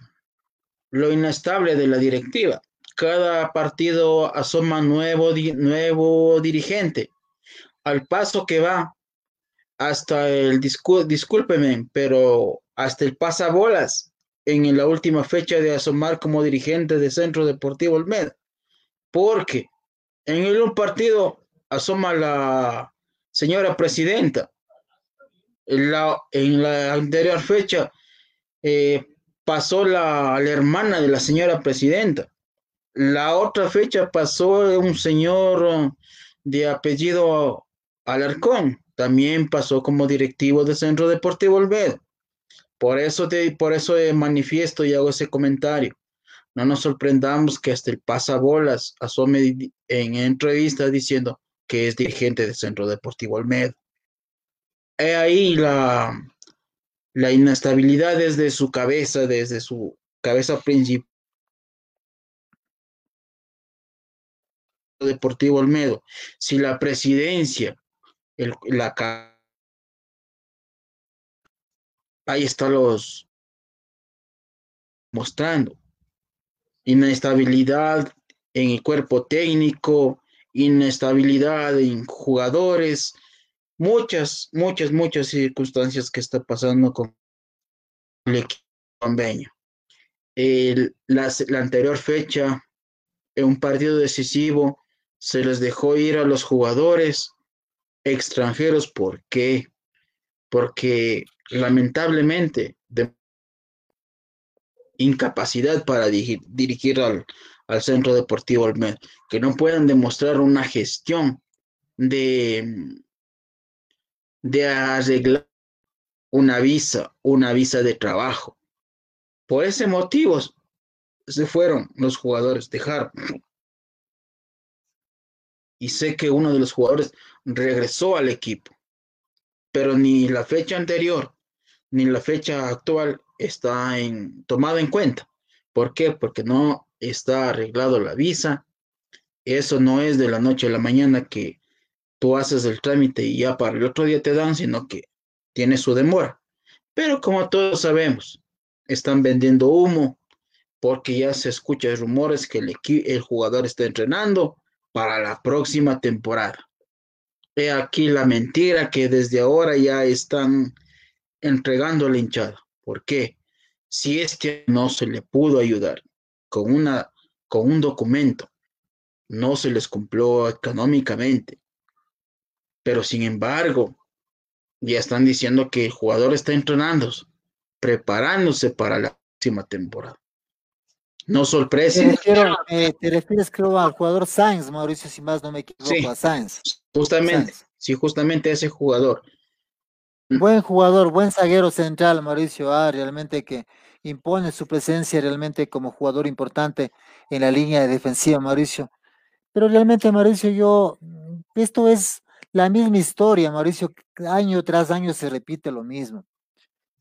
lo inestable de la directiva. Cada partido asoma nuevo, nuevo dirigente. Al paso que va, hasta el, discúlpeme, pero hasta el pasabolas en la última fecha de asomar como dirigente de Centro Deportivo Olmedo porque en un partido asoma la señora presidenta. En la, en la anterior fecha eh, pasó la, la, hermana de la señora presidenta. La otra fecha pasó un señor de apellido Alarcón. También pasó como directivo del Centro Deportivo Olmedo. Por eso, te, por eso manifiesto y hago ese comentario. No nos sorprendamos que hasta el pasabolas asome en entrevista diciendo que es dirigente del Centro Deportivo Olmedo. He ahí la, la inestabilidad desde su cabeza, desde su cabeza principal. Deportivo Olmedo. Si la presidencia, el, la ahí está los mostrando inestabilidad en el cuerpo técnico, inestabilidad en jugadores, muchas, muchas, muchas circunstancias que está pasando con el equipo convenio. la, la anterior fecha, en un partido decisivo, se les dejó ir a los jugadores extranjeros. ¿Por qué? Porque lamentablemente de incapacidad para dirigir, al, Centro Deportivo Olmedo, que no puedan demostrar una gestión de, de arreglar una visa, una visa de trabajo. Por ese motivo se fueron los jugadores, dejaron. Y sé que uno de los jugadores regresó al equipo, pero ni la fecha anterior ni la fecha actual está en, tomado en cuenta. ¿Por qué? Porque no está arreglado la visa. Eso no es de la noche a la mañana que tú haces el trámite y ya para el otro día te dan, sino que tiene su demora. Pero como todos sabemos, están vendiendo humo porque ya se escuchan rumores que el jugador está entrenando para la próxima temporada. He aquí la mentira que desde ahora ya están entregando la hinchada. ¿Por qué? Si es que no se le pudo ayudar con, una, con un documento, no se les cumplió económicamente, pero sin embargo, ya están diciendo que el jugador está entrenando, preparándose para la próxima temporada. No sorpresa. Eh, te, refieres, creo, al jugador Sainz, Mauricio, si más no me equivoco, a Sainz. Justamente, sí, justamente ese jugador. Buen jugador, buen zaguero central, Mauricio A, realmente que impone su presencia realmente como jugador importante en la línea defensiva, Mauricio. Pero realmente, Mauricio, yo, mm, esto es la misma historia, Mauricio, año tras año se repite lo mismo.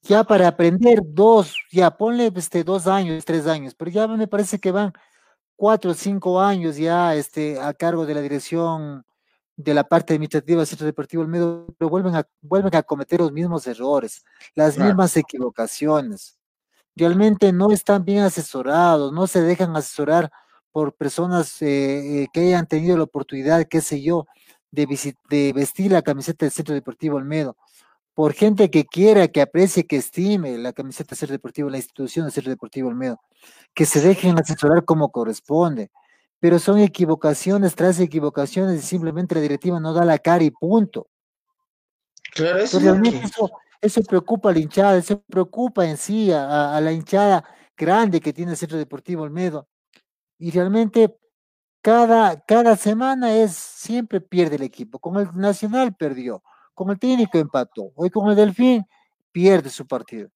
Ya para aprender dos, ya ponle este, dos años, tres años, pero ya me parece que van cuatro o cinco años ya este, a cargo de la dirección de la parte administrativa del Centro Deportivo Olmedo, pero vuelven a, vuelven a cometer los mismos errores, las mismas equivocaciones. Realmente no están bien asesorados, no se dejan asesorar por personas eh, eh, que hayan tenido la oportunidad, qué sé yo, de, de vestir la camiseta del Centro Deportivo Olmedo, por gente que quiera, que aprecie, que estime la camiseta Centro Deportivo, la institución del Centro Deportivo Olmedo, que se dejen asesorar como corresponde pero son equivocaciones tras equivocaciones y simplemente la directiva no da la cara y punto. Claro, eso, eso, preocupa a la hinchada, eso preocupa en sí a, la hinchada grande que tiene el Centro Deportivo Olmedo. Y realmente cada, cada semana es, siempre pierde el equipo. Con el Nacional perdió, con el técnico empató, hoy con el Delfín pierde su partido.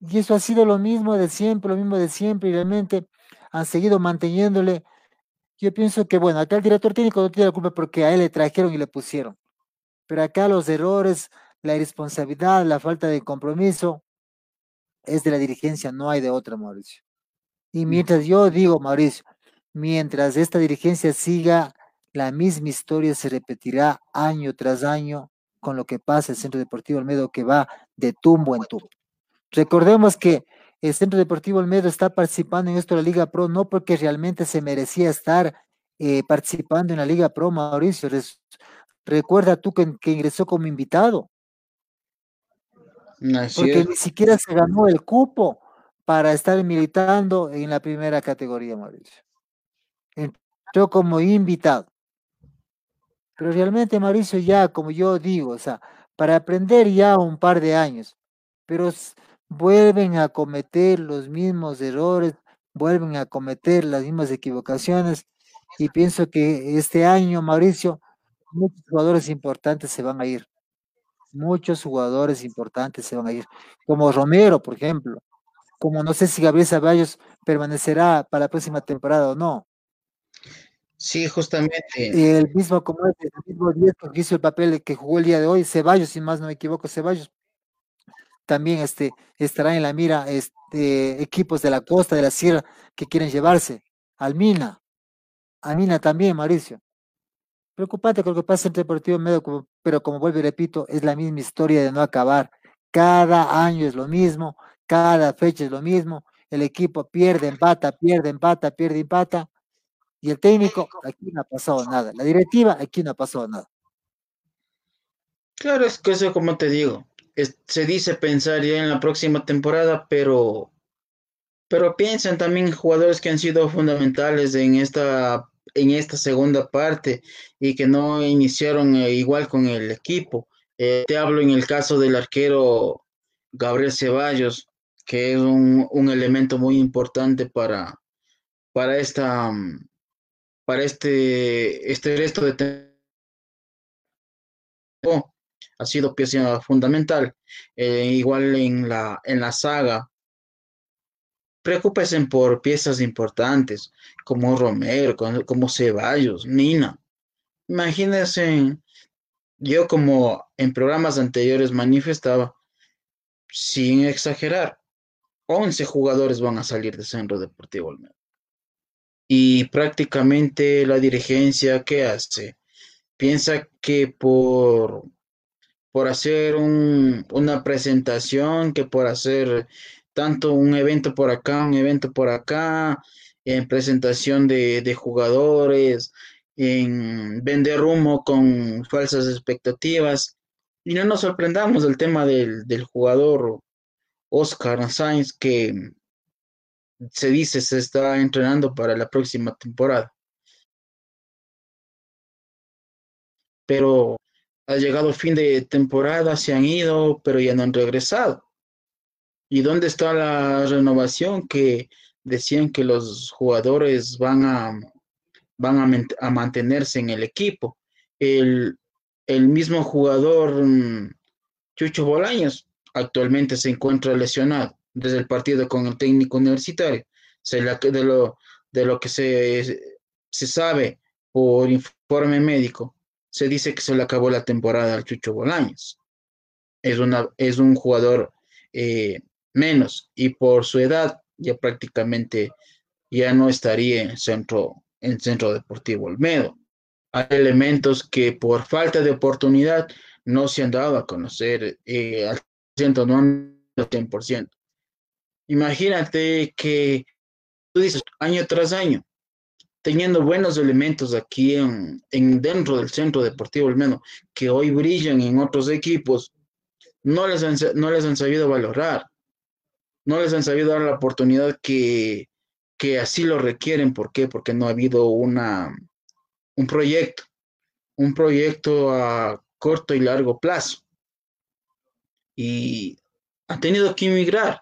Y eso ha sido lo mismo de siempre, lo mismo de siempre, y realmente han seguido manteniéndole. Yo pienso que, bueno, acá el director técnico no tiene la culpa porque a él le trajeron y le pusieron. Pero acá los errores, la irresponsabilidad, la falta de compromiso es de la dirigencia, no hay de otra, Mauricio. Y mientras yo digo, Mauricio, mientras esta dirigencia siga, la misma historia se repetirá año tras año con lo que pasa el Centro Deportivo Olmedo que va de tumbo en tumbo. Recordemos que el Centro Deportivo Olmedo está participando en esto de la Liga Pro no porque realmente se merecía estar eh, participando en la Liga Pro, Mauricio. recuerda tú que, ingresó como invitado. porque ni siquiera se ganó el cupo para estar militando en la primera categoría, Mauricio. Entró como invitado. Pero realmente, Mauricio, ya como yo digo, o sea, para aprender ya un par de años, pero vuelven a cometer los mismos errores, vuelven a cometer las mismas equivocaciones y pienso que este año, Mauricio, muchos jugadores importantes se van a ir. Muchos jugadores importantes se van a ir, como Romero, por ejemplo, como no sé si Gabriel Ceballos permanecerá para la próxima temporada o no. Sí, justamente. El mismo, como es, el mismo día que hizo el papel que jugó el día de hoy, Ceballos, si más no me equivoco, Ceballos, también este, estará en la mira este, equipos de la costa, de la sierra, que quieren llevarse. Almina, Almina también, Mauricio. Preocupante con lo que pasa en el Deportivo Medio, pero como vuelvo y repito, es la misma historia de no acabar. Cada año es lo mismo, cada fecha es lo mismo. El equipo pierde, empata, pierde, empata, pierde, empata. Y el técnico, aquí no ha pasado nada. La directiva, aquí no ha pasado nada. Claro, es que eso, como te digo, se dice pensar ya en la próxima temporada, pero, pero piensan también jugadores que han sido fundamentales en esta, en esta segunda parte y que no iniciaron eh, igual con el equipo. Eh, te hablo en el caso del arquero Gabriel Ceballos, que es un, elemento muy importante para, para esta para este, este resto de ha sido pieza fundamental. Eh, igual en la, en la saga, preocúpense por piezas importantes como Romero, como, Ceballos, Nina. Imagínense, yo como en programas anteriores manifestaba, sin exagerar, 11 jugadores van a salir de Centro Deportivo Olmedo. Y prácticamente la dirigencia, ¿qué hace? Piensa que por por hacer una presentación, que por hacer tanto un evento por acá, un evento por acá, en presentación de, jugadores, en vender humo con falsas expectativas. Y no nos sorprendamos del tema del, del jugador Oscar Sainz, que se dice se está entrenando para la próxima temporada. Pero ha llegado el fin de temporada, se han ido, pero ya no han regresado. ¿Y dónde está la renovación que decían que los jugadores van a, van a, mantenerse en el equipo? El, mismo jugador mm, Chucho Bolaños actualmente se encuentra lesionado desde el partido con el técnico universitario. Se de, lo, de lo que se, se sabe por informe médico, se dice que se le acabó la temporada al Chucho Bolaños. Es, una, es un jugador eh, menos y por su edad ya prácticamente ya no estaría en centro, en centro deportivo Olmedo. Hay elementos que por falta de oportunidad no se han dado a conocer eh, al ciento, no al 100%. Imagínate que tú dices año tras año, teniendo buenos elementos aquí en, dentro del centro deportivo menos que hoy brillan en otros equipos, no les, han, no les han sabido valorar, no les han sabido dar la oportunidad que, que así lo requieren. ¿Por qué? Porque no ha habido una, un proyecto, un proyecto a corto y largo plazo. Y han tenido que emigrar.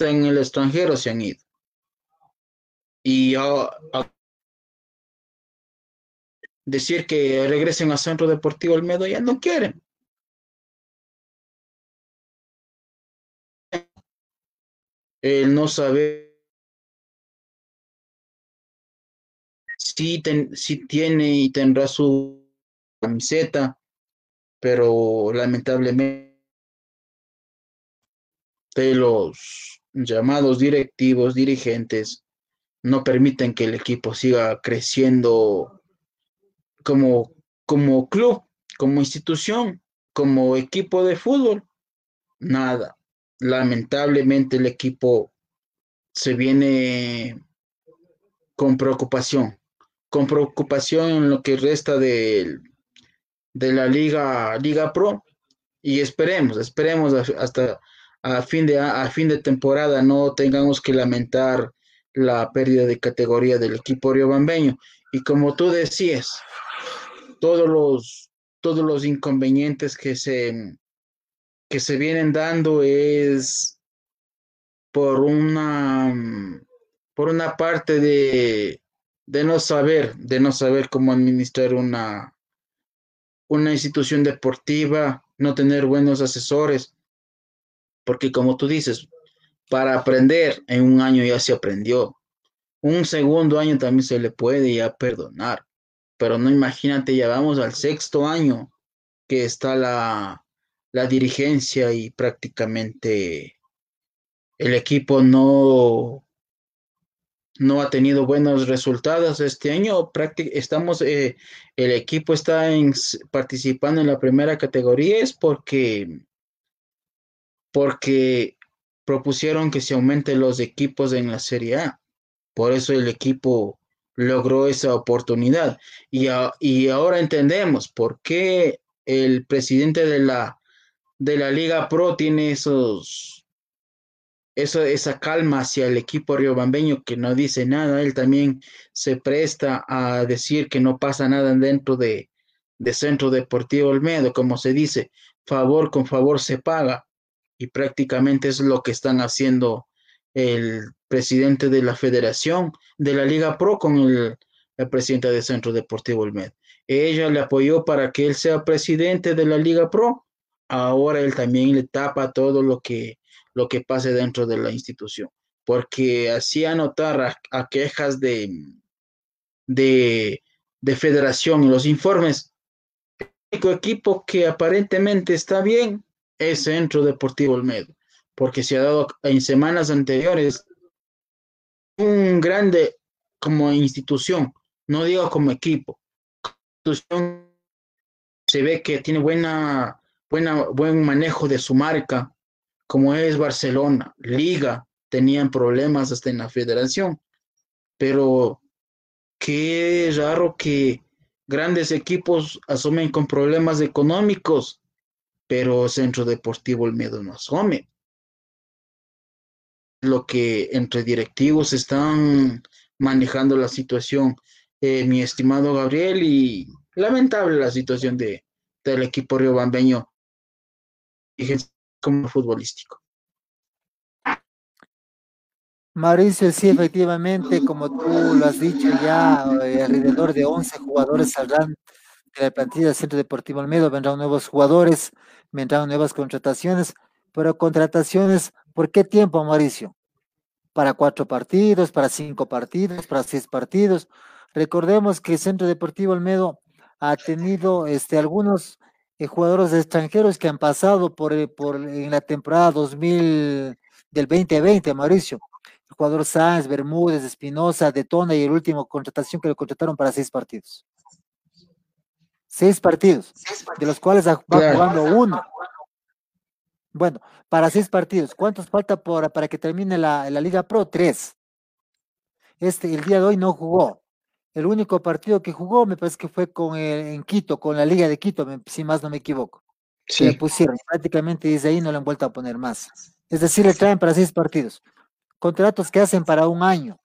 En el extranjero se han ido y decir que regresen a Centro Deportivo Olmedo ya no quieren. El no saber si, si tiene y tendrá su camiseta, pero lamentablemente los llamados directivos, dirigentes, no permiten que el equipo siga creciendo como, como club, como institución, como equipo de fútbol. Nada. Lamentablemente el equipo se viene con preocupación, con preocupación en lo que resta de, de la Liga, Liga Pro y esperemos, esperemos hasta a fin de, a fin de temporada no tengamos que lamentar la pérdida de categoría del equipo riobambeño. Y como tú decías, todos los, todos los inconvenientes que se, que se vienen dando es por una, por una parte de, de no saber, de no saber cómo administrar una, una institución deportiva, no tener buenos asesores, porque como tú dices, para aprender en un año ya se aprendió. Un segundo año también se le puede ya perdonar. Pero no imagínate, ya vamos al sexto año que está la, la dirigencia y prácticamente el equipo no, no ha tenido buenos resultados este año. Estamos, eh, el equipo está participando en la primera categoría es porque, porque propusieron que se aumenten los equipos en la Serie A. Por eso el equipo logró esa oportunidad. Y, ahora entendemos por qué el presidente de la, de la Liga Pro tiene esos, eso, esa calma hacia el equipo riobambeño que no dice nada. Él también se presta a decir que no pasa nada dentro de, de Centro Deportivo Olmedo, como se dice, favor con favor se paga y prácticamente es lo que están haciendo el presidente de la federación de la Liga Pro con el, presidente del Centro Deportivo Olmed. Ella le apoyó para que él sea presidente de la Liga Pro. Ahora él también le tapa todo lo que, lo que pase dentro de la institución, porque hacía notar a, quejas de, de, de federación en los informes. El único equipo que aparentemente está bien es Centro Deportivo Olmedo, porque se ha dado en semanas anteriores un grande como institución, no digo como equipo, se ve que tiene buena, buena, buen manejo de su marca, como es Barcelona, Liga, tenían problemas hasta en la federación, pero qué raro que grandes equipos asumen con problemas económicos pero Centro Deportivo El Miedo no asome. Lo que entre directivos están manejando la situación, eh, mi estimado Gabriel, y lamentable la situación de, del equipo riobambeño como futbolístico. Mauricio, sí, efectivamente, como tú lo has dicho ya, eh, alrededor de 11 jugadores saldrán de la plantilla del Centro Deportivo Almedo, vendrán nuevos jugadores, vendrán nuevas contrataciones, pero contrataciones, ¿por qué tiempo, Mauricio? Para cuatro partidos, para cinco partidos, para seis partidos. Recordemos que el Centro Deportivo Olmedo ha tenido este, algunos eh, jugadores extranjeros que han pasado por, eh, por en la temporada 2000 del 2020, Mauricio. El jugador Sáenz, Bermúdez, Espinosa, Detona y el último contratación que lo contrataron para seis partidos. Seis partidos, de los cuales va jugando uno. Bueno, para seis partidos, ¿cuántos falta por, para que termine la, Liga Pro? Tres. Este, el día de hoy no jugó. El único partido que jugó me parece que fue con en Quito, con la Liga de Quito, si más no me equivoco. Sí. Le pusieron, prácticamente desde ahí no le han vuelto a poner más. Es decir, le traen para seis partidos. Contratos que hacen para un año.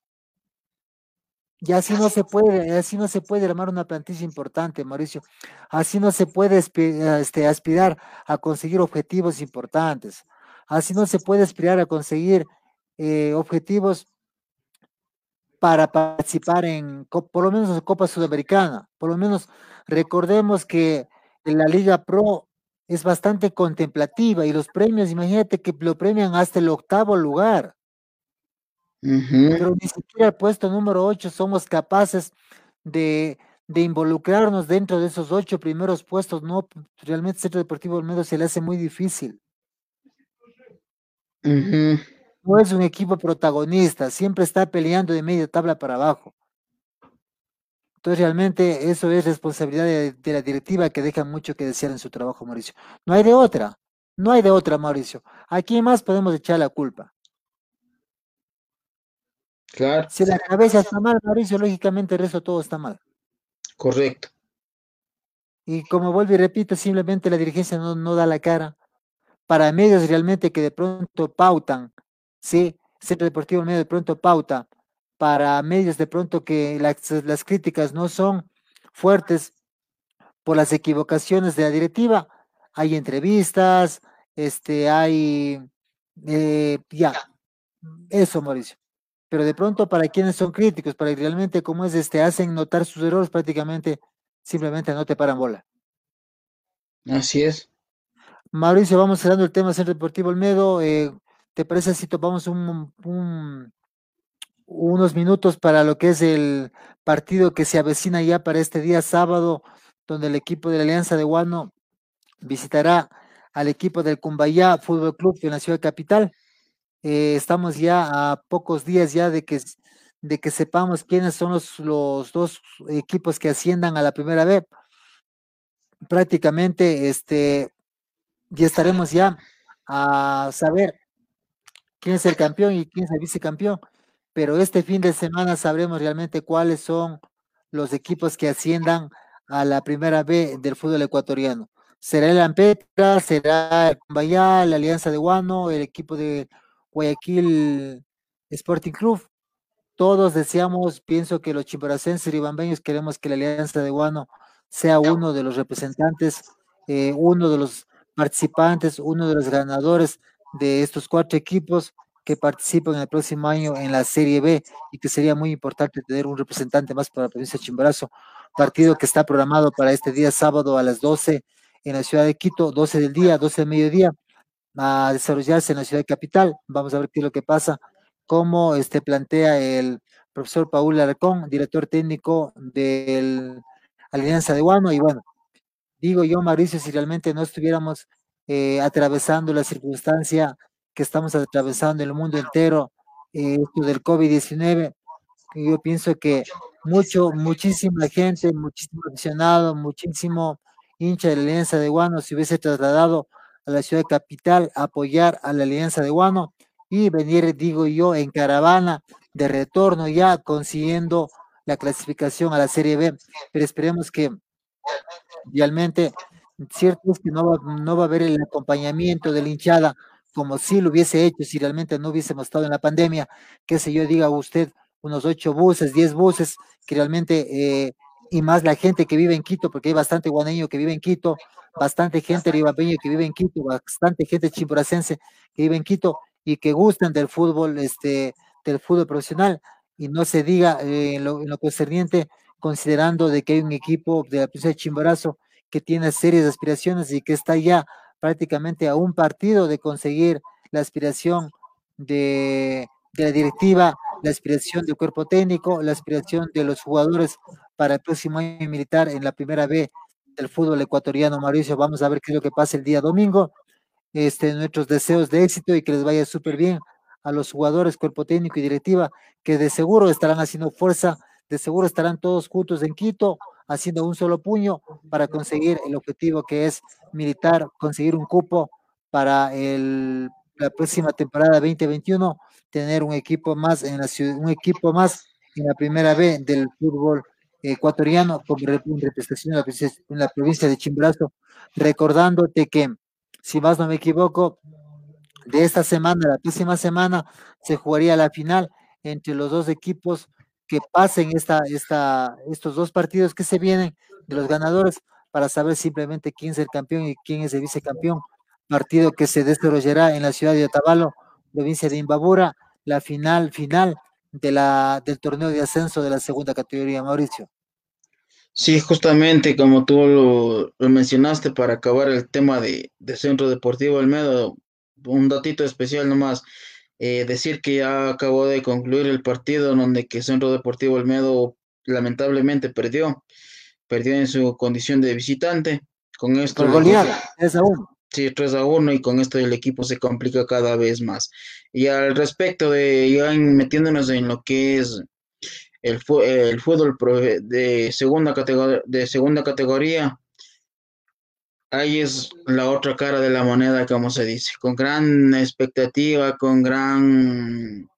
Y así no se puede, así no se puede armar una plantilla importante, Mauricio. Así no se puede este, aspirar a conseguir objetivos importantes. Así no se puede aspirar a conseguir eh, objetivos para participar en, por lo menos en Copa Sudamericana. Por lo menos recordemos que la Liga Pro es bastante contemplativa y los premios, imagínate que lo premian hasta el octavo lugar. Pero ni siquiera el puesto número 8 somos capaces de, de involucrarnos dentro de esos ocho primeros puestos, no, realmente Centro Deportivo Olmedo se le hace muy difícil. No es un equipo protagonista, siempre está peleando de media tabla para abajo. Entonces realmente eso es responsabilidad de, la directiva que deja mucho que desear en su trabajo, Mauricio. No hay de otra, no hay de otra, Mauricio. ¿A quién más podemos echar la culpa? Claro. Si la cabeza está mal, Mauricio, lógicamente el resto todo está mal. Correcto. Y como vuelvo y repito, simplemente la dirigencia no, no da la cara. Para medios realmente que de pronto pautan, ¿sí? Centro Deportivo Medio de pronto pauta para medios de pronto que las, críticas no son fuertes por las equivocaciones de la directiva, hay entrevistas, este, hay, eh, ya, eso Mauricio. Pero de pronto para quienes son críticos, para realmente como es, este, hacen notar sus errores, prácticamente simplemente no te paran bola. Así es. Mauricio, vamos cerrando el tema Centro Deportivo Olmedo. Eh, ¿Te parece si topamos un, unos minutos para lo que es el partido que se avecina ya para este día sábado, donde el equipo de la Alianza de Guano visitará al equipo del Cumbayá Fútbol Club en la ciudad capital. Eh, estamos ya a pocos días ya de que, de que sepamos quiénes son los, los dos equipos que asciendan a la primera vez. Prácticamente este, ya estaremos ya a saber quién es el campeón y quién es el vicecampeón pero este fin de semana sabremos realmente cuáles son los equipos que asciendan a la primera B del fútbol ecuatoriano. ¿Será el Ampetra? ¿Será el Cumbayá, la Alianza de Guano, el equipo de Guayaquil Sporting Club? Todos deseamos, pienso que los chimboracenses y bambeños queremos que la Alianza de Guano sea uno de los representantes, eh, uno de los participantes, uno de los ganadores de estos cuatro equipos que participan el próximo año en la Serie B y que sería muy importante tener un representante más para la provincia de Chimborazo, partido que está programado para este día sábado a las 12 en la ciudad de Quito, 12 del día, 12 del mediodía, a desarrollarse en la ciudad capital. Vamos a ver qué es lo que pasa, cómo este, plantea el profesor Paul Alarcón, director técnico de Alianza de Guano, y bueno, digo yo, Mauricio, si realmente no estuviéramos eh, atravesando la circunstancia que estamos atravesando en el mundo entero, eh, esto del COVID-19, yo pienso que mucho, muchísima gente, muchísimo aficionado, muchísimo hincha de la Alianza de Guano se hubiese trasladado a la ciudad capital apoyar a la Alianza de Guano y venir, digo yo, en caravana de retorno ya consiguiendo la clasificación a la Serie B. Pero esperemos que realmente, cierto es que no va, no va a haber el acompañamiento de la hinchada como si lo hubiese hecho si realmente no hubiésemos estado en la pandemia, qué sé yo, diga usted, unos ocho buses, diez buses, que realmente, eh, y más la gente que vive en Quito, porque hay bastante guaneño que vive en Quito, bastante gente ribapeño que vive en Quito, bastante gente chimburacense que vive en Quito y que gustan del fútbol, este, del fútbol profesional, y no se diga eh, en, lo, en, lo, concerniente, considerando de que hay un equipo de la provincia de Chimborazo que tiene serias aspiraciones y que está ya prácticamente a un partido de conseguir la aspiración de, la directiva, la aspiración del cuerpo técnico, la aspiración de los jugadores para el próximo año militar en la primera B del fútbol ecuatoriano, Mauricio. Vamos a ver qué es lo que pasa el día domingo. Este, nuestros deseos de éxito y que les vaya súper bien a los jugadores, cuerpo técnico y directiva, que de seguro estarán haciendo fuerza, de seguro estarán todos juntos en Quito, haciendo un solo puño para conseguir el objetivo que es militar, conseguir un cupo para el, la próxima temporada 2021, tener un equipo más en la ciudad, un equipo más en la primera B del fútbol ecuatoriano como representación en la, provincia de Chimbrazo, recordándote que, si más no me equivoco, de esta semana, la próxima semana, se jugaría la final entre los dos equipos que pasen esta, esta, estos dos partidos que se vienen de los ganadores para saber simplemente quién es el campeón y quién es el vicecampeón. Partido que se desarrollará en la ciudad de Otavalo, provincia de Imbabura, la final final de la, del torneo de ascenso de la segunda categoría, Mauricio. Sí, justamente como tú lo, lo mencionaste para acabar el tema de, de Centro Deportivo Almedo, un datito especial nomás. Eh, decir que ya acabó de concluir el partido en donde que Centro Deportivo Olmedo lamentablemente perdió, perdió en su condición de visitante. Con esto. Por goleada, 3 a 1. Sí, 3 a 1 y con esto el equipo se complica cada vez más. Y al respecto de ya metiéndonos en lo que es el, el fútbol de segunda, categoría, de segunda categoría, ahí es la otra cara de la moneda, como se dice, con gran expectativa, con gran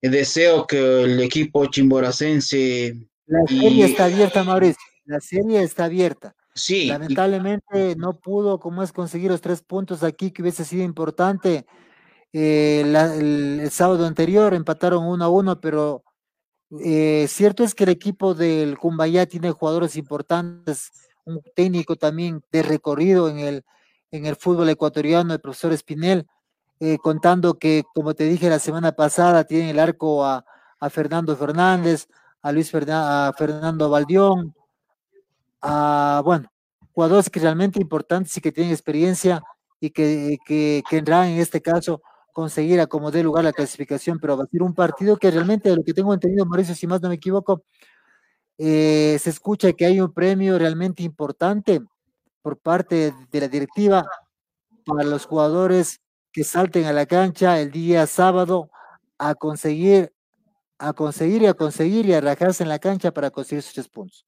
deseo que el equipo chimboracense... La serie está abierta, Mauricio, la serie está abierta. Lamentablemente no pudo, como es, conseguir los tres puntos aquí, que hubiese sido importante. Eh, el, sábado anterior empataron uno a uno, pero eh, cierto es que el equipo del Cumbayá tiene jugadores importantes, un técnico también de recorrido en el, en el fútbol ecuatoriano, el profesor Espinel, eh, contando que, como te dije la semana pasada, tiene el arco a, a Fernando Fernández, a Luis a Fernando Valdión, a, bueno, jugadores que realmente importantes y que tienen experiencia y que, que, que en este caso conseguir a como dé lugar la clasificación, pero va a ser un partido que realmente, de lo que tengo entendido, Mauricio, si más no me equivoco, eh, se escucha que hay un premio realmente importante por parte de la directiva para los jugadores que salten a la cancha el día sábado a conseguir, a conseguir y a conseguir y a rajarse en la cancha para conseguir sus tres puntos.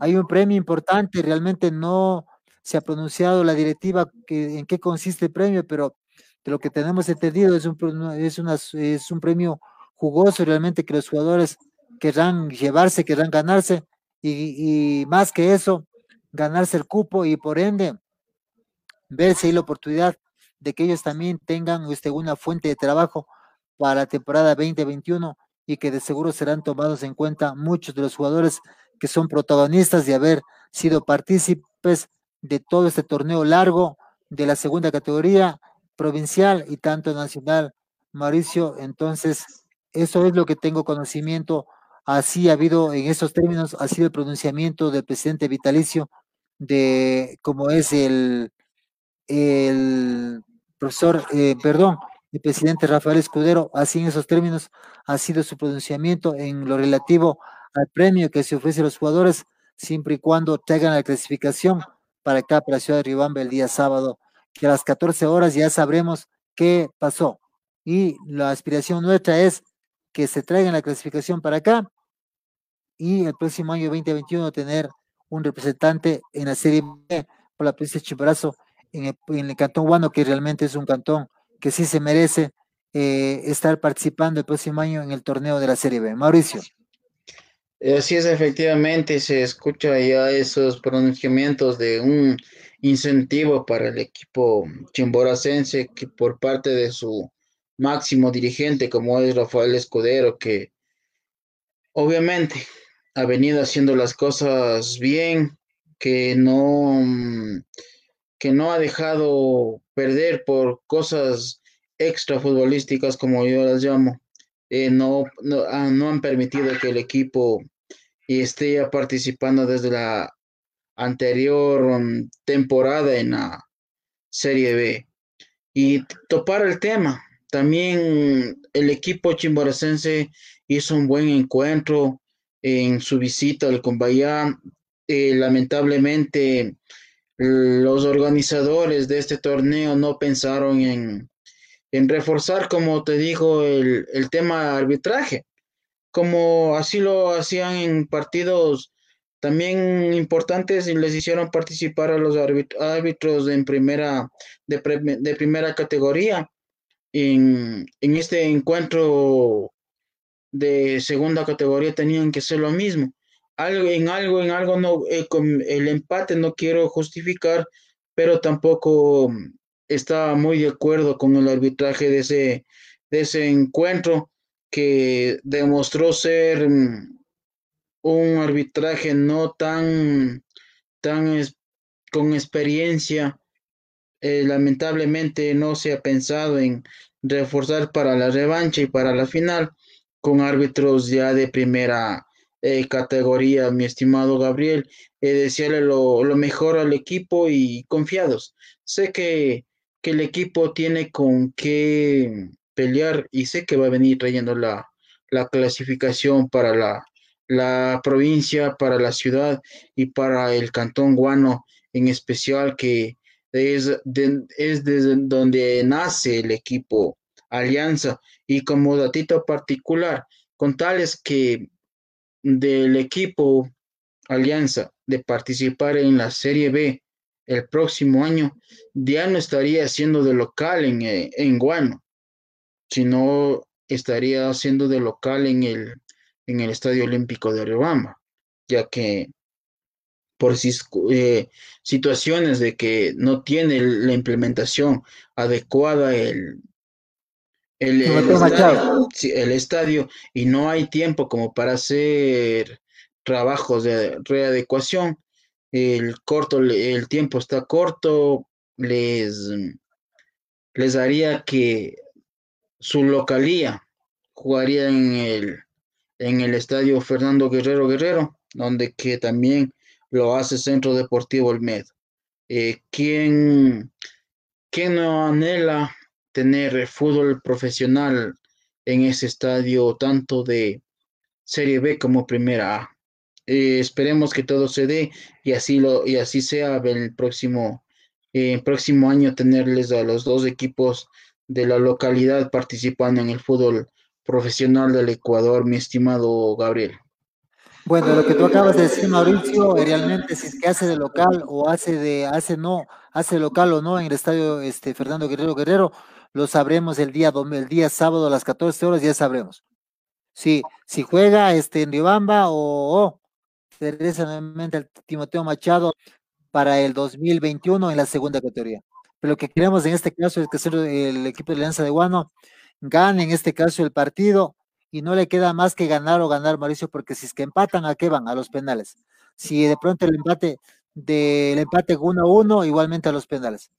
Hay un premio importante, realmente no se ha pronunciado la directiva en qué consiste el premio, pero de lo que tenemos entendido es un, es, una, es un premio jugoso realmente que los jugadores querrán llevarse, querrán ganarse y, más que eso, ganarse el cupo y por ende ver si hay la oportunidad de que ellos también tengan este, una fuente de trabajo para la temporada 2021 y que de seguro serán tomados en cuenta muchos de los jugadores que son protagonistas de haber sido partícipes de todo este torneo largo de la segunda categoría provincial y tanto nacional, Mauricio. Entonces, eso es lo que tengo conocimiento. Así ha habido, en esos términos, ha sido el pronunciamiento del presidente vitalicio de como es el, el profesor, eh, perdón, el presidente Rafael Escudero, así en esos términos ha sido su pronunciamiento en lo relativo al premio que se ofrece a los jugadores, siempre y cuando traigan la clasificación para acá, para la ciudad de Ribamba el día sábado, que a las 14 horas ya sabremos qué pasó. Y la aspiración nuestra es que se traigan la clasificación para acá y el próximo año 2021 tener un representante en la Serie B por la provincia de Chimborazo en el, en el Cantón Guano, que realmente es un cantón que sí se merece eh, estar participando el próximo año en el torneo de la Serie B. Mauricio. Así es, efectivamente, se escucha ya esos pronunciamientos de un incentivo para el equipo chimboracense que por parte de su máximo dirigente como es Rafael Escudero, que obviamente ha venido haciendo las cosas bien, que no, que no ha dejado perder por cosas extra futbolísticas, como yo las llamo. Eh, no, no, ah, no han permitido que el equipo y esté participando desde la anterior um, temporada en la Serie B. Y topar el tema, también el equipo chimboracense hizo un buen encuentro en su visita al Combayá. Eh, lamentablemente, los organizadores de este torneo no pensaron en, en reforzar, como te digo, el, el tema arbitraje como así lo hacían en partidos también importantes y les hicieron participar a los árbitros en primera, de, primera categoría. En, en, este encuentro de segunda categoría tenían que ser lo mismo. Algo, en algo, en algo no, eh, el empate no quiero justificar, pero tampoco estaba muy de acuerdo con el arbitraje de ese, de ese encuentro que demostró ser mm, un arbitraje no tan, tan con experiencia. Eh, lamentablemente no se ha pensado en reforzar para la revancha y para la final con árbitros ya de primera eh, categoría, mi estimado Gabriel. Eh, desearle lo, lo, mejor al equipo y confiados. Sé que, que el equipo tiene con qué pelear y sé que va a venir trayendo la, la clasificación para la la provincia, para la ciudad y para el cantón guano en especial, que es, es desde donde nace el equipo Alianza. Y como datito particular, con tales que del equipo Alianza de participar en la Serie B el próximo año, ya no estaría siendo de local en, eh, en Guano, sino estaría siendo de local en el, en el Estadio Olímpico de Riobamba, ya que por eh, situaciones de que no tiene la implementación adecuada el, el, estadio, el, estadio, y no hay tiempo como para hacer trabajos de readecuación. El corto, el tiempo está corto, les, les haría que su localía jugaría en el, en el estadio Fernando Guerrero Guerrero, donde que también lo hace Centro Deportivo Olmed. Eh, ¿quién, ¿Quién no anhela tener fútbol profesional en ese estadio, tanto de Serie B como Primera A? Eh, esperemos que todo se dé y así, lo, y así sea el próximo, eh, próximo año tenerles a los dos equipos de la localidad participando en el fútbol profesional del Ecuador, mi estimado Gabriel. Bueno, lo que tú acabas de decir, Mauricio, realmente si es que hace de local o hace de, hace no, hace local o no en el estadio este, Fernando Guerrero Guerrero, lo sabremos el día, el día sábado a las 14 horas, ya sabremos. Sí, si juega este, en Riobamba o, o regresa nuevamente al Timoteo Machado para el 2021 en la segunda categoría. Pero lo que queremos en este caso es que el equipo de Alianza de Guano gane en este caso el partido y no le queda más que ganar o ganar Mauricio, porque si es que empatan, ¿a qué van? A los penales. Si de pronto el empate del empate 1 a 1, igualmente a los penales.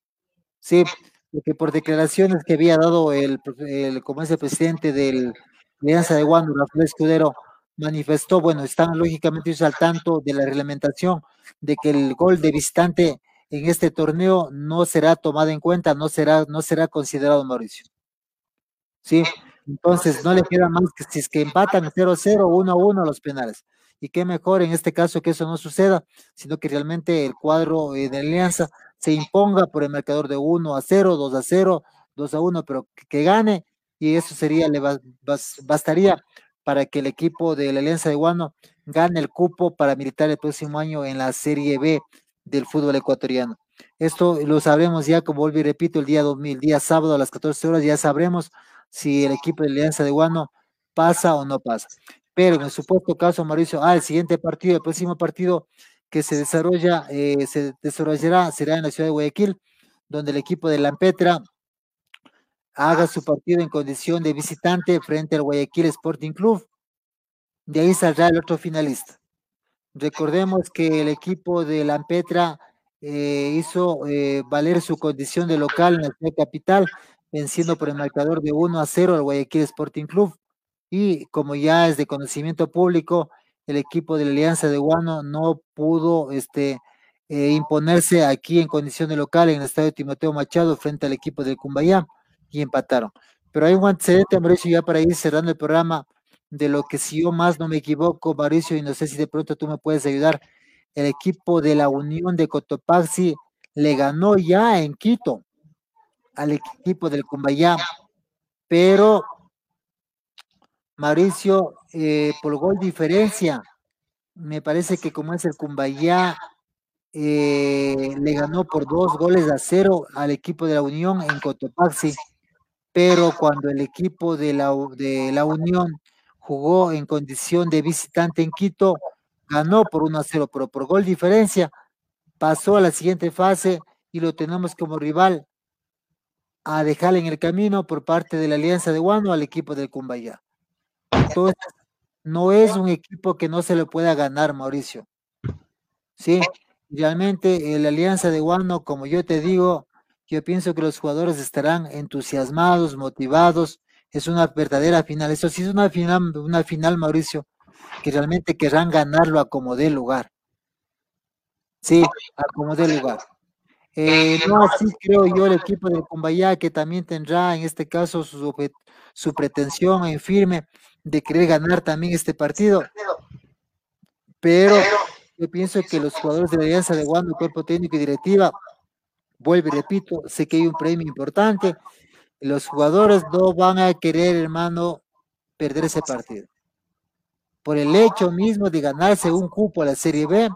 Sí, porque por declaraciones que había dado el, el como es el presidente del Alianza de Guano, Rafael Escudero, manifestó, bueno, están lógicamente al tanto de la reglamentación de que el gol de visitante en este torneo no será tomado en cuenta, no será, no será considerado Mauricio. Sí, entonces no le queda más que si es que empatan 0-0, 1-1 los penales. Y qué mejor en este caso que eso no suceda, sino que realmente el cuadro eh, de Alianza se imponga por el marcador de 1 a 0, 2 a 0, 2 a 1, pero que, gane y eso sería, le bastaría para que el equipo de la Alianza de Guano gane el cupo para militar el próximo año en la Serie B del fútbol ecuatoriano. Esto lo sabremos ya, como volví y repito, el día 2000, día sábado a las 14 horas, ya sabremos si el equipo de Alianza de Guano pasa o no pasa. Pero en el supuesto caso, Mauricio, ah, el siguiente partido, el próximo partido que se desarrolla, eh, se desarrollará, será en la ciudad de Guayaquil, donde el equipo de Lampetra haga su partido en condición de visitante frente al Guayaquil Sporting Club. De ahí saldrá el otro finalista. Recordemos que el equipo de Lampetra eh, hizo eh, valer su condición de local en la ciudad capital, venciendo por el marcador de 1 a 0 al Guayaquil Sporting Club. Y como ya es de conocimiento público, el equipo de la Alianza de Guano no pudo este, eh, imponerse aquí en condición de local en el estadio Timoteo Machado frente al equipo del Cumbayá y empataron. Pero hay un antecedente, Mauricio, ya para ir cerrando el programa, de lo que si yo más no me equivoco, Mauricio, y no sé si de pronto tú me puedes ayudar, el equipo de la Unión de Cotopaxi le ganó ya en Quito al equipo del Cumbayá, pero Mauricio, eh, por gol diferencia, me parece que como es el Cumbayá, eh, le ganó por dos goles a cero al equipo de la Unión en Cotopaxi pero cuando el equipo de la, de la Unión jugó en condición de visitante en Quito, ganó por 1 a 0, pero por gol diferencia, pasó a la siguiente fase y lo tenemos como rival a dejar en el camino por parte de la Alianza de Guano al equipo del Cumbayá. Entonces, no es un equipo que no se le pueda ganar, Mauricio. Sí, realmente la Alianza de Guano, como yo te digo, yo pienso que los jugadores estarán entusiasmados, motivados. Es una verdadera final. Eso sí es una final, una final, Mauricio, que realmente querrán ganarlo a como dé lugar. Sí, a como dé lugar. Eh, no así creo yo el equipo del Cumbayá, que también tendrá en este caso su, su pretensión en firme de querer ganar también este partido. pero yo pienso que los jugadores de la Alianza de Guando, cuerpo técnico y directiva, vuelvo y repito, sé que hay un premio importante, los jugadores no van a querer, hermano, perder ese partido. Por el hecho mismo de ganarse un cupo a la Serie B,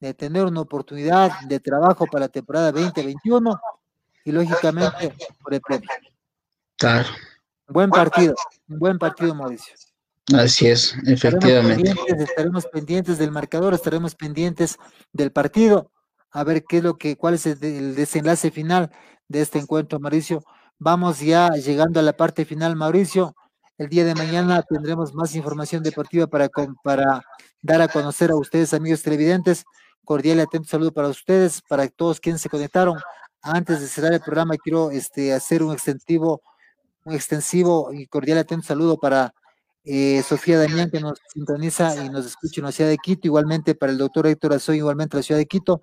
de tener una oportunidad de trabajo para la temporada 2021 y lógicamente por el premio. Claro. Buen partido, un buen partido, Mauricio. Así es, efectivamente. Estaremos pendientes, del marcador, estaremos pendientes del partido, a ver qué es lo que, cuál es el, desenlace final de este encuentro, Mauricio. Vamos ya llegando a la parte final, Mauricio. El día de mañana tendremos más información deportiva para, para dar a conocer a ustedes, amigos televidentes. Cordial y atento saludo para ustedes, para todos quienes se conectaron. Antes de cerrar el programa, quiero este, hacer un extensivo, un extensivo y cordial y atento saludo para eh, Sofía Damián, que nos sintoniza y nos escucha en la ciudad de Quito, igualmente para el doctor Héctor Azoy, igualmente en la ciudad de Quito.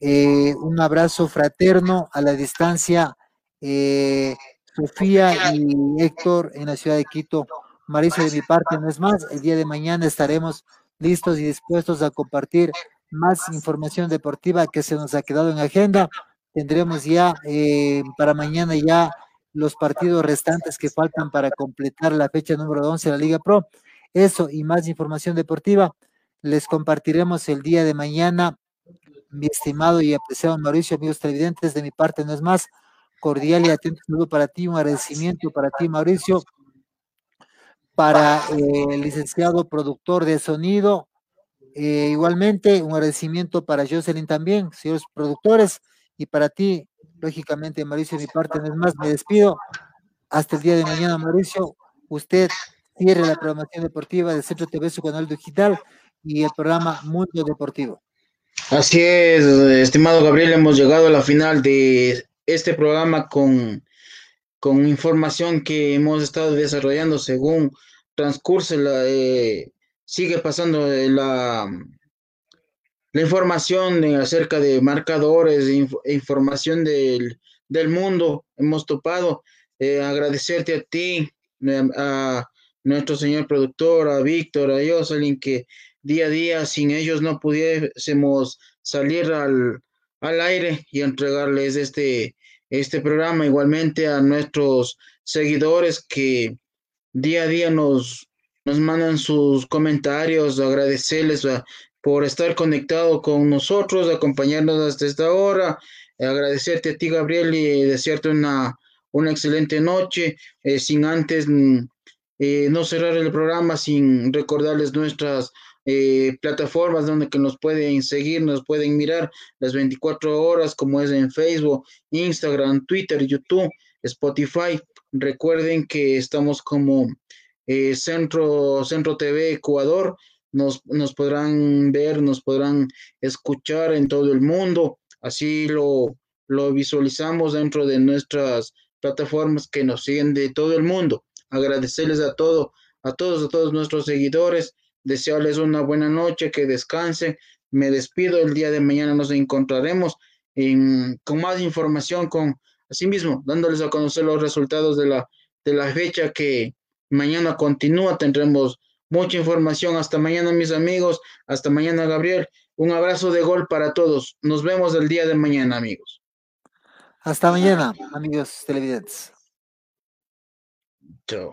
Eh, un abrazo fraterno a la distancia, eh, Sofía y Héctor en la ciudad de Quito. Mauricio, de mi parte, no es más, el día de mañana estaremos listos y dispuestos a compartir más información deportiva que se nos ha quedado en agenda. Tendremos ya para mañana ya los partidos restantes que faltan para completar la fecha número 11 de la Liga Pro. Eso y más información deportiva les compartiremos el día de mañana. Mi estimado y apreciado Mauricio, amigos televidentes, de mi parte no es más. Cordial y atento saludo para ti, un agradecimiento para ti, Mauricio, para eh, el licenciado productor de sonido. Eh, igualmente, un agradecimiento para Jocelyn también, señores productores, y para ti, Lógicamente, Mauricio, mi parte, no es más, me despido. Hasta el día de mañana, Mauricio. Usted cierre la programación deportiva de Centro TV, su canal digital y el programa Mundo Deportivo. Así es, estimado Gabriel, hemos llegado a la final de este programa con, con información que hemos estado desarrollando según transcurso, la, eh, sigue pasando la, la información acerca de marcadores, e información del, mundo hemos topado. Eh, agradecerte a ti, eh, a nuestro señor productor, a Víctor, a Jocelyn, que día a día sin ellos no pudiésemos salir al, aire y entregarles este, este programa. Igualmente a nuestros seguidores que día a día nos, nos mandan sus comentarios, agradecerles a, por estar conectado con nosotros, acompañarnos hasta esta hora. agradecerte a ti, Gabriel, y desearte una, una excelente noche, eh, sin antes mm, eh, no cerrar el programa, sin recordarles nuestras eh, plataformas donde que nos pueden seguir, nos pueden mirar las 24 horas, como es en Facebook, Instagram, Twitter, YouTube, Spotify. Recuerden que estamos como Centro, Centro TV Ecuador nos, nos podrán ver, nos podrán escuchar en todo el mundo. Así lo, lo visualizamos dentro de nuestras plataformas que nos siguen de todo el mundo. Agradecerles a todo, a todos, a todos nuestros seguidores, desearles una buena noche, que descansen. Me despido, el día de mañana nos encontraremos con más información, con asimismo, dándoles a conocer los resultados de la, de la fecha que mañana continúa. Tendremos Mucha información. Hasta mañana, mis amigos. Hasta mañana, Gabriel. Un abrazo de gol para todos. Nos vemos el día de mañana, amigos. Hasta mañana, amigos televidentes. Chao.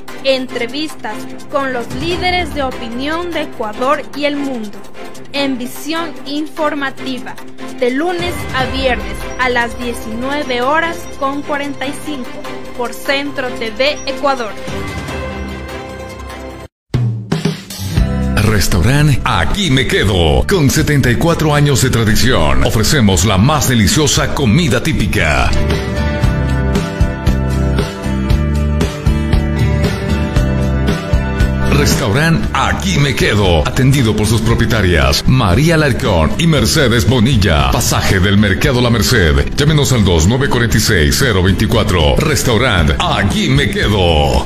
entrevistas con los líderes de opinión de Ecuador y el mundo en visión informativa de lunes a viernes a las 19 horas con 45 por Centro TV Ecuador. Restaurante Aquí Me Quedo. Con 74 años de tradición, ofrecemos la más deliciosa comida típica. Restaurante Aquí Me Quedo, atendido por sus propietarias María Larcón y Mercedes Bonilla. Pasaje del Mercado La Merced. Llámenos al 2946-024. Restaurante Aquí Me Quedo.